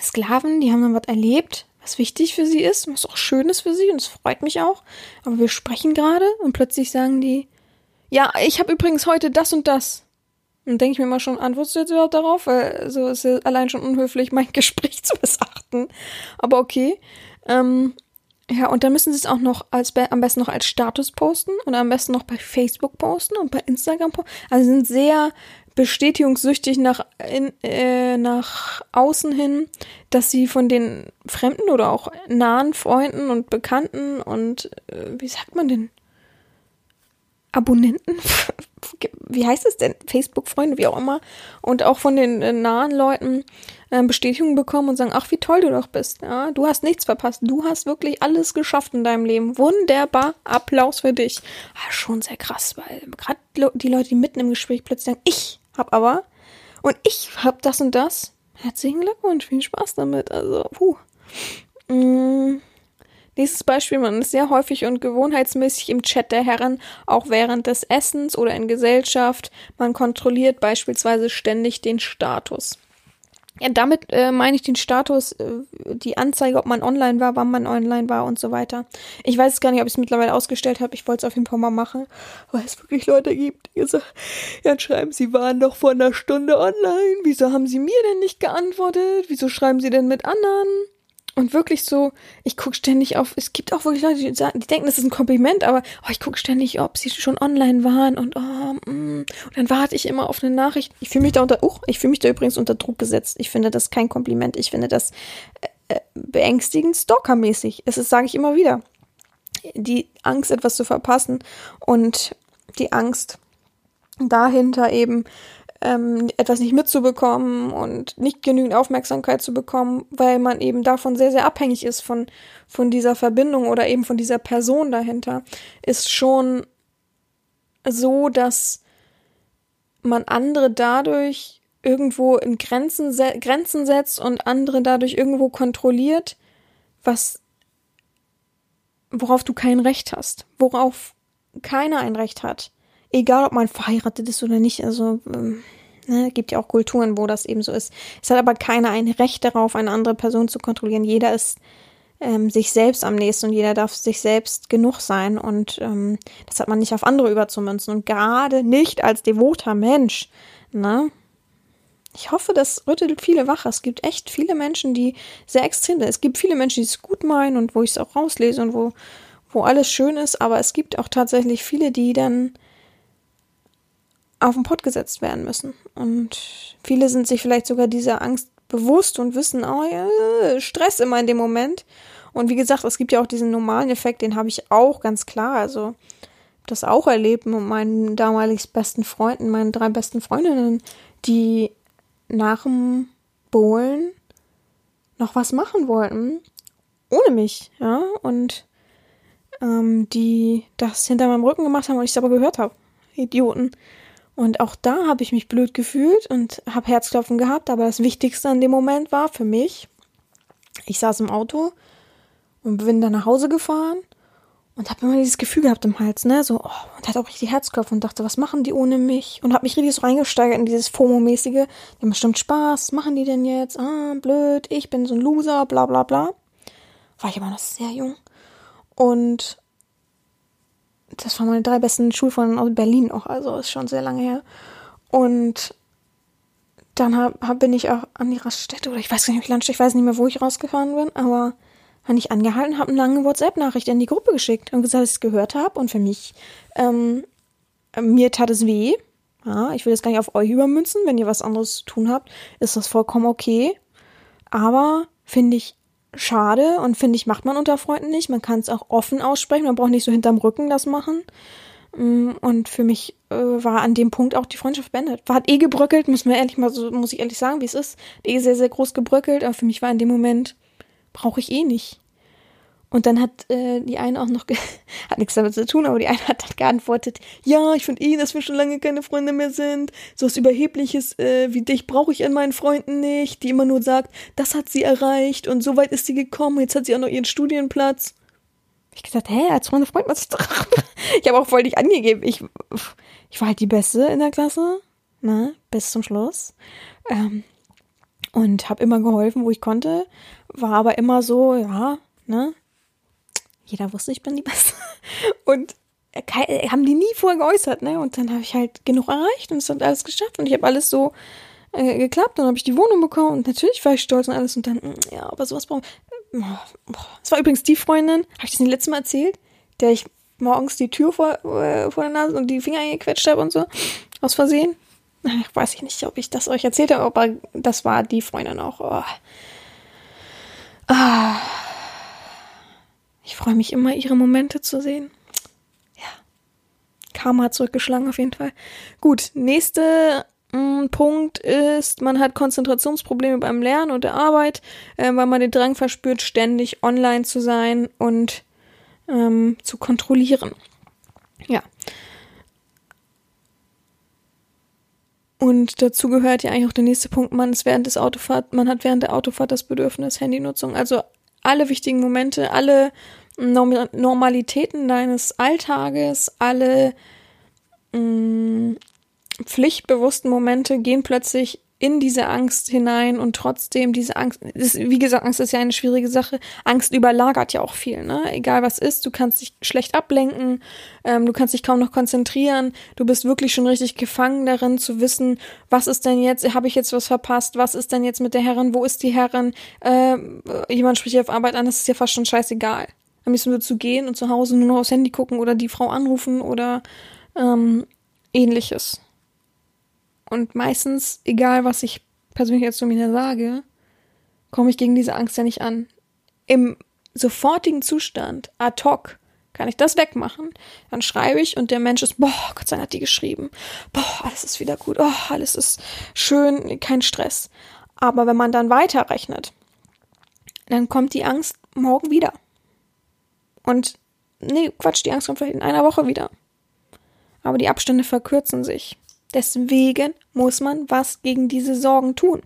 Sklaven, die haben dann was erlebt, was wichtig für sie ist, was auch schön ist für sie und es freut mich auch. Aber wir sprechen gerade und plötzlich sagen die, ja, ich habe übrigens heute das und das. Und denke ich mir mal schon, antwortest du jetzt überhaupt darauf? Weil so ist ja allein schon unhöflich, mein Gespräch zu missachten. Aber okay. Ähm, ja, und dann müssen sie es auch noch als am besten noch als Status posten und am besten noch bei Facebook posten und bei Instagram posten. Also sind sehr bestätigungssüchtig nach, in, äh, nach außen hin, dass sie von den Fremden oder auch nahen Freunden und Bekannten und äh, wie sagt man denn? Abonnenten? wie heißt es denn? Facebook-Freunde, wie auch immer. Und auch von den äh, nahen Leuten äh, Bestätigung bekommen und sagen, ach, wie toll du doch bist. Ja, du hast nichts verpasst. Du hast wirklich alles geschafft in deinem Leben. Wunderbar. Applaus für dich. Ah, schon sehr krass, weil gerade die Leute, die mitten im Gespräch plötzlich sagen, ich hab aber und ich hab das und das. Herzlichen Glückwunsch, viel Spaß damit. Also, puh. Mm. Nächstes Beispiel, man ist sehr häufig und gewohnheitsmäßig im Chat der Herren, auch während des Essens oder in Gesellschaft. Man kontrolliert beispielsweise ständig den Status. Ja, damit äh, meine ich den Status, äh, die Anzeige, ob man online war, wann man online war und so weiter. Ich weiß gar nicht, ob ich es mittlerweile ausgestellt habe. Ich wollte es auf jeden Fall mal machen, weil es wirklich Leute gibt, die sagen, ja, schreiben, sie waren doch vor einer Stunde online. Wieso haben sie mir denn nicht geantwortet? Wieso schreiben sie denn mit anderen? Und wirklich so, ich gucke ständig auf, es gibt auch wirklich Leute, die, sagen, die denken, das ist ein Kompliment, aber oh, ich gucke ständig, ob sie schon online waren und, oh, mm, und dann warte ich immer auf eine Nachricht. Ich fühle mich da unter, oh, ich fühle mich da übrigens unter Druck gesetzt. Ich finde das kein Kompliment. Ich finde das äh, äh beängstigend stalkermäßig. Es ist, sage ich immer wieder, die Angst, etwas zu verpassen und die Angst dahinter eben ähm, etwas nicht mitzubekommen und nicht genügend Aufmerksamkeit zu bekommen, weil man eben davon sehr, sehr abhängig ist von, von dieser Verbindung oder eben von dieser Person dahinter, ist schon so, dass man andere dadurch irgendwo in Grenzen, se Grenzen setzt und andere dadurch irgendwo kontrolliert, was worauf du kein Recht hast, worauf keiner ein Recht hat egal ob man verheiratet ist oder nicht, also ähm, ne, gibt ja auch Kulturen, wo das eben so ist. Es hat aber keiner ein Recht darauf, eine andere Person zu kontrollieren. Jeder ist ähm, sich selbst am nächsten und jeder darf sich selbst genug sein und ähm, das hat man nicht auf andere überzumünzen und gerade nicht als devoter Mensch, ne? Ich hoffe, das rüttelt viele wach. Es gibt echt viele Menschen, die sehr extrem sind. Es gibt viele Menschen, die es gut meinen und wo ich es auch rauslese und wo, wo alles schön ist, aber es gibt auch tatsächlich viele, die dann auf den Pott gesetzt werden müssen. Und viele sind sich vielleicht sogar dieser Angst bewusst und wissen, oh ja, Stress immer in dem Moment. Und wie gesagt, es gibt ja auch diesen normalen Effekt, den habe ich auch ganz klar. Also das auch erlebt mit meinen damaligen besten Freunden, meinen drei besten Freundinnen, die nach dem Bohlen noch was machen wollten, ohne mich, ja, und ähm, die das hinter meinem Rücken gemacht haben und ich es aber gehört habe. Idioten. Und auch da habe ich mich blöd gefühlt und habe Herzklopfen gehabt, aber das Wichtigste an dem Moment war für mich, ich saß im Auto und bin dann nach Hause gefahren und habe immer dieses Gefühl gehabt im Hals, ne, so, oh, und hatte auch richtig Herzklopfen und dachte, was machen die ohne mich? Und habe mich richtig so reingesteigert in dieses FOMO-mäßige, die haben bestimmt Spaß, machen die denn jetzt? Ah, blöd, ich bin so ein Loser, bla bla bla. War ich aber noch sehr jung. Und das waren meine drei besten Schulfreunde aus Berlin auch, also ist schon sehr lange her. Und dann hab, hab, bin ich auch an die Raststätte oder ich weiß gar nicht, wie ich weiß nicht mehr, wo ich rausgefahren bin, aber habe ich angehalten, habe eine lange WhatsApp-Nachricht in die Gruppe geschickt und gesagt, dass ich es gehört habe und für mich, ähm, mir tat es weh. Ja, ich will das gar nicht auf euch übermünzen. Wenn ihr was anderes zu tun habt, ist das vollkommen okay. Aber finde ich schade und finde ich, macht man unter Freunden nicht. Man kann es auch offen aussprechen, man braucht nicht so hinterm Rücken das machen. Mm, und für mich äh, war an dem Punkt auch die Freundschaft beendet. War, hat eh gebröckelt, muss man ehrlich mal so, muss ich ehrlich sagen, wie es ist. Hat eh sehr, sehr groß gebröckelt, aber für mich war in dem Moment, brauche ich eh nicht. Und dann hat äh, die eine auch noch, hat nichts damit zu tun, aber die eine hat dann geantwortet, ja, ich finde eh, dass wir schon lange keine Freunde mehr sind. So was Überhebliches äh, wie dich brauche ich an meinen Freunden nicht, die immer nur sagt, das hat sie erreicht und so weit ist sie gekommen, jetzt hat sie auch noch ihren Studienplatz. Ich gesagt, hä, als Freunde freut man sich doch. ich habe auch voll nicht angegeben. Ich, ich war halt die Beste in der Klasse, ne, bis zum Schluss. Ähm, und habe immer geholfen, wo ich konnte, war aber immer so, ja, ne, jeder wusste, ich bin die Beste. Und haben die nie vorher geäußert, ne? Und dann habe ich halt genug erreicht und es hat alles geschafft und ich habe alles so äh, geklappt. Dann habe ich die Wohnung bekommen und natürlich war ich stolz und alles und dann, mm, ja, aber sowas brauchen. Es war übrigens die Freundin, habe ich das nicht letztes Mal erzählt, der ich morgens die Tür vor, äh, vor der Nase und die Finger eingequetscht habe und so. Aus Versehen. Ach, weiß ich nicht, ob ich das euch erzählt habe, aber das war die Freundin auch. Oh. Ah. Ich freue mich immer, ihre Momente zu sehen. Ja. Karma hat zurückgeschlagen auf jeden Fall. Gut, nächster mm, Punkt ist, man hat Konzentrationsprobleme beim Lernen und der Arbeit, äh, weil man den Drang verspürt, ständig online zu sein und ähm, zu kontrollieren. Ja. Und dazu gehört ja eigentlich auch der nächste Punkt, man ist während des Autofahrt, man hat während der Autofahrt das Bedürfnis Handynutzung. Also alle wichtigen Momente, alle Norm Normalitäten deines Alltages, alle mh, mm, pflichtbewussten Momente gehen plötzlich in diese Angst hinein und trotzdem diese Angst, ist, wie gesagt, Angst ist ja eine schwierige Sache. Angst überlagert ja auch viel, ne? Egal was ist, du kannst dich schlecht ablenken, ähm, du kannst dich kaum noch konzentrieren, du bist wirklich schon richtig gefangen darin zu wissen, was ist denn jetzt, habe ich jetzt was verpasst, was ist denn jetzt mit der Herrin, wo ist die Herrin, äh, jemand spricht auf Arbeit an, das ist ja fast schon scheißegal. Am liebsten würdest du gehen und zu Hause nur noch aufs Handy gucken oder die Frau anrufen oder ähm, ähnliches. Und meistens, egal was ich persönlich jetzt zu mir sage, komme ich gegen diese Angst ja nicht an. Im sofortigen Zustand, ad hoc, kann ich das wegmachen. Dann schreibe ich und der Mensch ist, boah, Gott sei Dank hat die geschrieben. Boah, alles ist wieder gut. Oh, alles ist schön, kein Stress. Aber wenn man dann weiterrechnet, dann kommt die Angst morgen wieder. Und nee, Quatsch, die Angst kommt vielleicht in einer Woche wieder. Aber die Abstände verkürzen sich. Deswegen muss man was gegen diese Sorgen tun.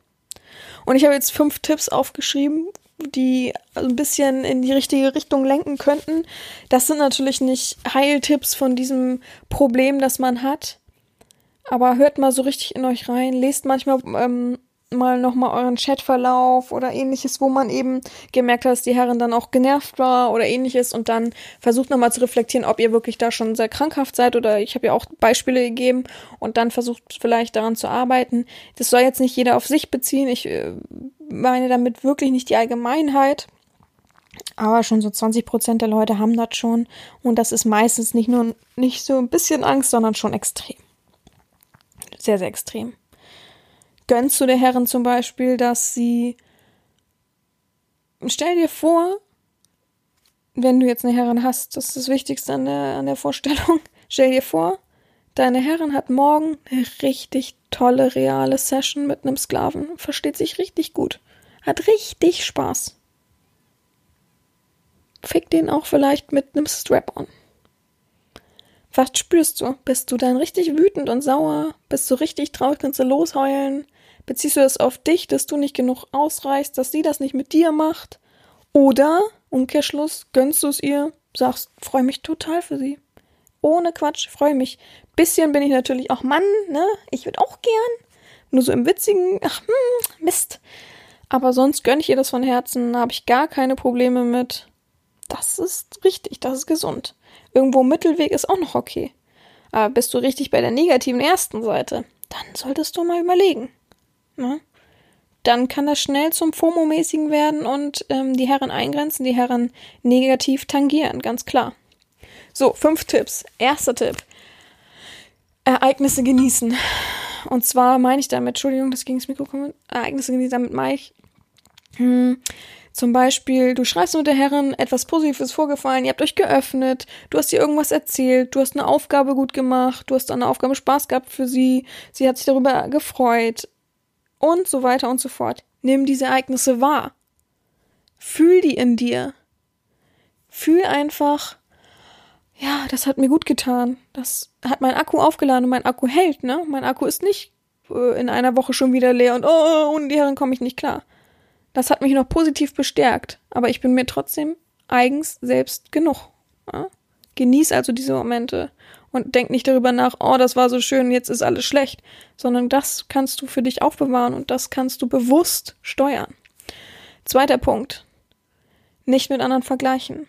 Und ich habe jetzt fünf Tipps aufgeschrieben, die ein bisschen in die richtige Richtung lenken könnten. Das sind natürlich nicht Heiltipps von diesem Problem, das man hat. Aber hört mal so richtig in euch rein, lest manchmal ähm, mal nochmal euren Chatverlauf oder ähnliches, wo man eben gemerkt hat, dass die Herren dann auch genervt war oder ähnliches und dann versucht nochmal zu reflektieren, ob ihr wirklich da schon sehr krankhaft seid oder ich habe ja auch Beispiele gegeben und dann versucht vielleicht daran zu arbeiten. Das soll jetzt nicht jeder auf sich beziehen. Ich äh, meine damit wirklich nicht die Allgemeinheit. Aber schon so 20 Prozent der Leute haben das schon. Und das ist meistens nicht nur nicht so ein bisschen Angst, sondern schon extrem. Sehr, sehr extrem gönnst du der Herren zum Beispiel, dass sie. Stell dir vor, wenn du jetzt eine Herrin hast, das ist das Wichtigste an der, an der Vorstellung. Stell dir vor, deine Herrin hat morgen eine richtig tolle, reale Session mit einem Sklaven, versteht sich richtig gut, hat richtig Spaß. Fick den auch vielleicht mit einem Strap-on. Was spürst du? Bist du dann richtig wütend und sauer? Bist du richtig traurig? Kannst du losheulen? Beziehst du das auf dich, dass du nicht genug ausreichst, dass sie das nicht mit dir macht? Oder, Umkehrschluss, gönnst du es ihr, sagst, freu mich total für sie. Ohne Quatsch, freu mich. Bisschen bin ich natürlich auch Mann, ne? Ich würde auch gern. Nur so im witzigen, ach, hm, Mist. Aber sonst gönne ich ihr das von Herzen, habe ich gar keine Probleme mit. Das ist richtig, das ist gesund. Irgendwo Mittelweg ist auch noch okay. Aber bist du richtig bei der negativen ersten Seite, dann solltest du mal überlegen ne? dann kann das schnell zum FOMO-mäßigen werden und ähm, die Herren eingrenzen, die Herren negativ tangieren, ganz klar. So, fünf Tipps. Erster Tipp. Ereignisse genießen. Und zwar meine ich damit, Entschuldigung, das ging ins Mikro kommen. Ereignisse genießen, damit meine ich. Hm, zum Beispiel, du schreibst mit der Herren etwas Positives vorgefallen, ihr habt euch geöffnet, du hast ihr irgendwas erzählt, du hast eine Aufgabe gut gemacht, du hast an der Aufgabe Spaß gehabt für sie, sie hat sich darüber gefreut, und so weiter und so fort. Nimm diese Ereignisse wahr. Fühl die in dir. Fühl einfach, ja, das hat mir gut getan. Das hat mein Akku aufgeladen und mein Akku hält, ne? Mein Akku ist nicht äh, in einer Woche schon wieder leer und oh, ohne die Herren komme ich nicht klar. Das hat mich noch positiv bestärkt, aber ich bin mir trotzdem eigens selbst genug. Ja? Genieß also diese Momente und denk nicht darüber nach, oh, das war so schön, jetzt ist alles schlecht, sondern das kannst du für dich aufbewahren und das kannst du bewusst steuern. Zweiter Punkt. Nicht mit anderen vergleichen.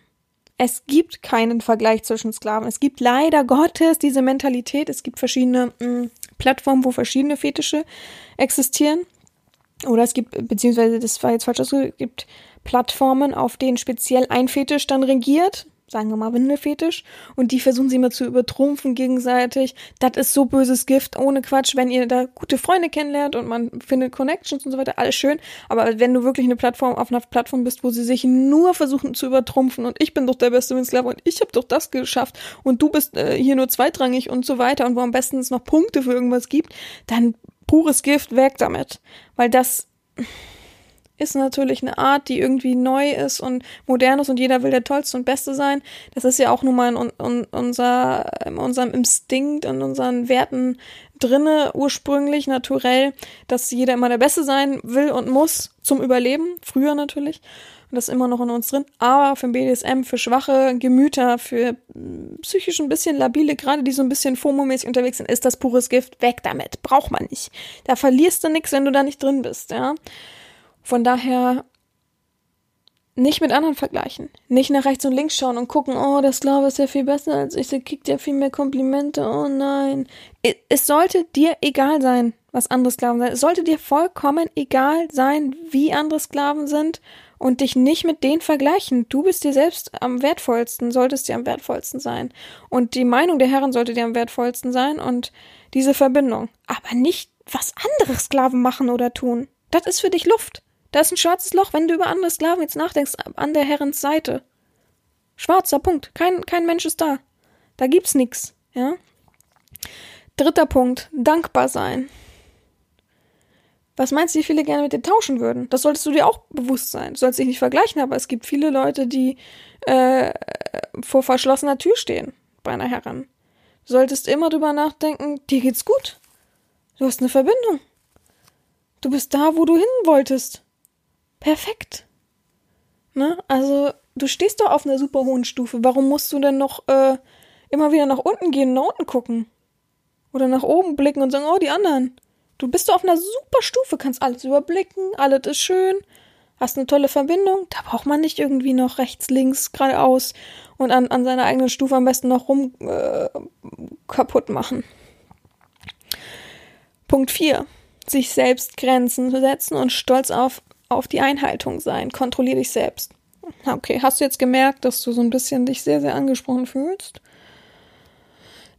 Es gibt keinen Vergleich zwischen Sklaven. Es gibt leider Gottes diese Mentalität. Es gibt verschiedene mh, mm, Plattformen, wo verschiedene Fetische existieren. Oder es gibt, beziehungsweise das war jetzt falsch es gibt Plattformen, auf denen speziell ein Fetisch dann regiert sagen wir mal Windelfetisch. Und die versuchen sie immer zu übertrumpfen gegenseitig. Das ist so böses Gift, ohne Quatsch, wenn ihr da gute Freunde kennenlernt und man findet Connections und so weiter, alles schön, aber wenn du wirklich eine Plattform auf einer Plattform bist, wo sie sich nur versuchen zu übertrumpfen und ich bin doch der beste Winsklav und ich habe doch das geschafft und du bist äh, hier nur zweitrangig und so weiter und wo am besten es noch Punkte für irgendwas gibt, dann pures Gift, weg damit, weil das ist natürlich eine Art, die irgendwie neu ist und modern ist und jeder will der Tollste und Beste sein. Das ist ja auch nun mal in, in, unser, in unserem Instinkt, in unseren Werten drinne, ursprünglich, naturell, dass jeder immer der Beste sein will und muss zum Überleben. Früher natürlich. Und das ist immer noch in uns drin. Aber für BDSM, für schwache Gemüter, für psychisch ein bisschen labile, gerade die so ein bisschen FOMO-mäßig unterwegs sind, ist das pures Gift. Weg damit. Braucht man nicht. Da verlierst du nichts, wenn du da nicht drin bist, ja. Von daher nicht mit anderen vergleichen. Nicht nach rechts und links schauen und gucken, oh, der Sklave ist ja viel besser als ich, der kriegt ja viel mehr Komplimente, oh nein. Es sollte dir egal sein, was andere Sklaven sind. Es sollte dir vollkommen egal sein, wie andere Sklaven sind und dich nicht mit denen vergleichen. Du bist dir selbst am wertvollsten, solltest dir am wertvollsten sein. Und die Meinung der Herren sollte dir am wertvollsten sein und diese Verbindung. Aber nicht, was andere Sklaven machen oder tun. Das ist für dich Luft. Da ist ein schwarzes Loch, wenn du über andere Sklaven jetzt nachdenkst, an der Herrens Seite. Schwarzer Punkt. Kein, kein Mensch ist da. Da gibt's nix, ja. Dritter Punkt. Dankbar sein. Was meinst du, wie viele gerne mit dir tauschen würden? Das solltest du dir auch bewusst sein. Du sollst dich nicht vergleichen, aber es gibt viele Leute, die äh, vor verschlossener Tür stehen bei einer Herren. Du solltest immer drüber nachdenken, dir geht's gut. Du hast eine Verbindung. Du bist da, wo du hin wolltest perfekt. Ne? Also, du stehst doch auf einer super hohen Stufe. Warum musst du denn noch äh, immer wieder nach unten gehen und nach unten gucken? Oder nach oben blicken und sagen, oh, die anderen. Du bist du auf einer super Stufe, kannst alles überblicken, alles ist schön, hast eine tolle Verbindung. Da braucht man nicht irgendwie noch rechts, links, geradeaus und an, an seiner eigenen Stufe am besten noch rum äh, kaputt machen. Punkt 4. Sich selbst Grenzen setzen und stolz auf, auf die Einhaltung sein. Kontrollier dich selbst. Okay, hast du jetzt gemerkt, dass du so ein bisschen dich sehr, sehr angesprochen fühlst?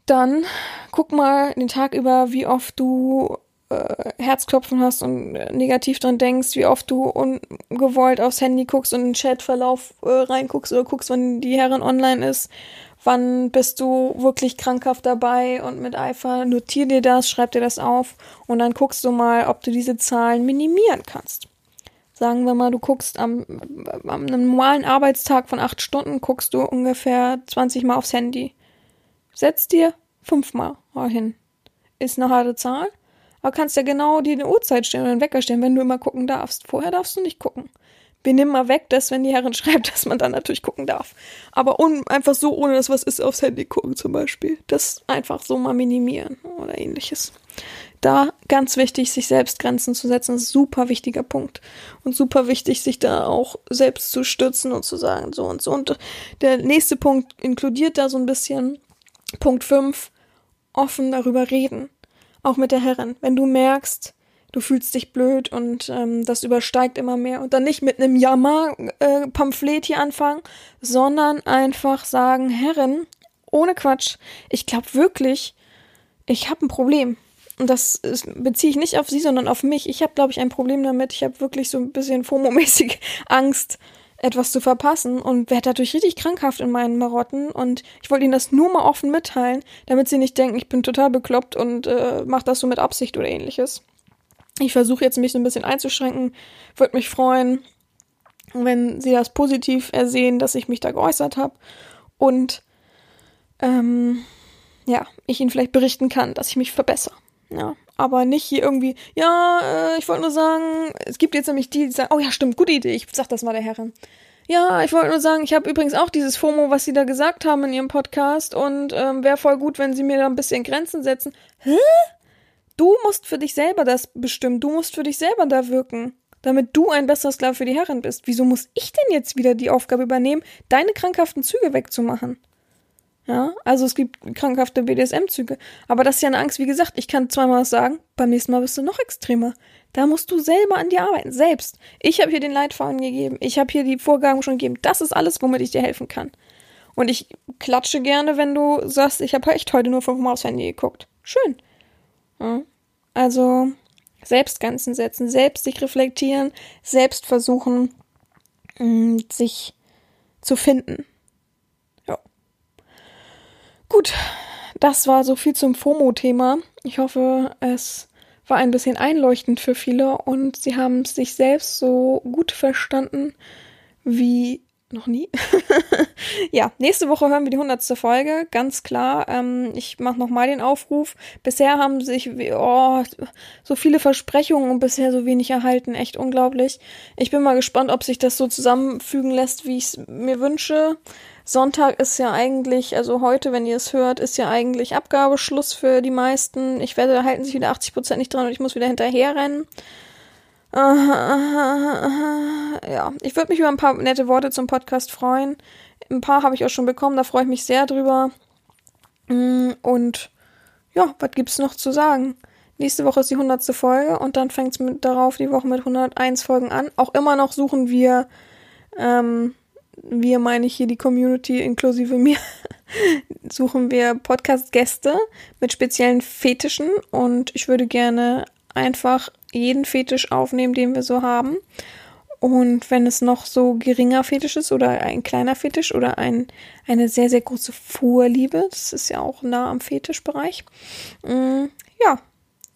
Dann guck mal den Tag über, wie oft du äh, Herzklopfen hast und äh, negativ dran denkst, wie oft du ungewollt aufs Handy guckst und in den Chatverlauf äh, reinguckst oder guckst, wann die Herren online ist. Wann bist du wirklich krankhaft dabei und mit Eifer? Notier dir das, schreib dir das auf und dann guckst du mal, ob du diese Zahlen minimieren kannst. Sagen wir mal, du guckst am, am normalen Arbeitstag von acht Stunden, guckst du ungefähr 20 Mal aufs Handy. Setz dir fünfmal hin. Ist eine harte Zahl, aber kannst ja genau dir eine Uhrzeit stellen oder einen Wecker stellen, wenn du immer gucken darfst. Vorher darfst du nicht gucken. Wir nehmen mal weg, dass wenn die Herren schreibt, dass man dann natürlich gucken darf. Aber un einfach so, ohne dass was ist, aufs Handy gucken zum Beispiel. Das einfach so mal minimieren oder ähnliches. Da ganz wichtig, sich selbst Grenzen zu setzen, super wichtiger Punkt. Und super wichtig, sich da auch selbst zu stützen und zu sagen, so und so. Und der nächste Punkt inkludiert da so ein bisschen Punkt 5, offen darüber reden auch mit der Herrin. Wenn du merkst, du fühlst dich blöd und ähm, das übersteigt immer mehr und dann nicht mit einem Jammer-Pamphlet äh, hier anfangen, sondern einfach sagen, Herrin, ohne Quatsch, ich glaube wirklich, ich habe ein Problem. Und das ist, beziehe ich nicht auf sie, sondern auf mich. Ich habe, glaube ich, ein Problem damit. Ich habe wirklich so ein bisschen FOMO-mäßig Angst, etwas zu verpassen und werde dadurch richtig krankhaft in meinen Marotten und ich wollte ihnen das nur mal offen mitteilen, damit sie nicht denken, ich bin total bekloppt und äh, mache das so mit Absicht oder ähnliches. Ich versuche jetzt mich so ein bisschen einzuschränken, würde mich freuen, wenn sie das positiv ersehen, dass ich mich da geäußert habe und ähm, ja, ich ihnen vielleicht berichten kann, dass ich mich verbessere. Ja, aber nicht hier irgendwie, ja, äh, ich wollte nur sagen, es gibt jetzt nämlich die, die sagen, oh ja, stimmt, gute Idee, ich sag das mal der Herrin. Ja, ich wollte nur sagen, ich habe übrigens auch dieses FOMO, was Sie da gesagt haben in Ihrem Podcast und ähm, wäre voll gut, wenn Sie mir da ein bisschen Grenzen setzen. Hä? Du musst für dich selber das bestimmen, du musst für dich selber da wirken, damit du ein besserer Sklave für die Herren bist. Wieso muss ich denn jetzt wieder die Aufgabe übernehmen, deine krankhaften Züge wegzumachen? Ja, also es gibt krankhafte BDSM-Züge. Aber das ist ja eine Angst, wie gesagt, ich kann zweimal was sagen, beim nächsten Mal bist du noch extremer. Da musst du selber an dir arbeiten, selbst. Ich habe hier den Leitfaden gegeben, ich habe hier die Vorgaben schon gegeben. Das ist alles, womit ich dir helfen kann. Und ich klatsche gerne, wenn du sagst, ich habe echt heute nur fünfmal aufs Handy geguckt. Schön. Ja, also selbst Grenzen setzen, selbst sich reflektieren, selbst versuchen, mm, sich zu finden. Gut, das war so viel zum FOMO-Thema. Ich hoffe, es war ein bisschen einleuchtend für viele und sie haben sich selbst so gut verstanden wie noch nie. ja, nächste Woche hören wir die hundertste Folge, ganz klar. Ähm, ich mache nochmal den Aufruf. Bisher haben sich oh, so viele Versprechungen und bisher so wenig erhalten. Echt unglaublich. Ich bin mal gespannt, ob sich das so zusammenfügen lässt, wie ich es mir wünsche. Sonntag ist ja eigentlich, also heute, wenn ihr es hört, ist ja eigentlich Abgabeschluss für die meisten. Ich werde, da halten sich wieder 80 Prozent nicht dran und ich muss wieder hinterher rennen. Ja, ich würde mich über ein paar nette Worte zum Podcast freuen. Ein paar habe ich auch schon bekommen, da freue ich mich sehr drüber. Mm, und ja, was gibt's noch zu sagen? Nächste Woche ist die 100. Folge und dann fängt es darauf die Woche mit 101 Folgen an. Auch immer noch suchen wir ähm, wir meine ich hier die Community inklusive mir, suchen wir Podcast-Gäste mit speziellen Fetischen und ich würde gerne einfach jeden Fetisch aufnehmen, den wir so haben. Und wenn es noch so geringer Fetisch ist oder ein kleiner Fetisch oder ein, eine sehr, sehr große Vorliebe, das ist ja auch nah am Fetischbereich. Mm, ja,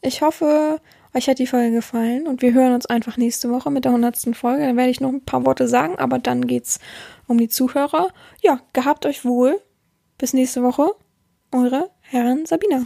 ich hoffe, euch hat die Folge gefallen und wir hören uns einfach nächste Woche mit der 100. Folge. Dann werde ich noch ein paar Worte sagen, aber dann geht's um die Zuhörer. Ja, gehabt euch wohl. Bis nächste Woche. Eure Herren Sabina.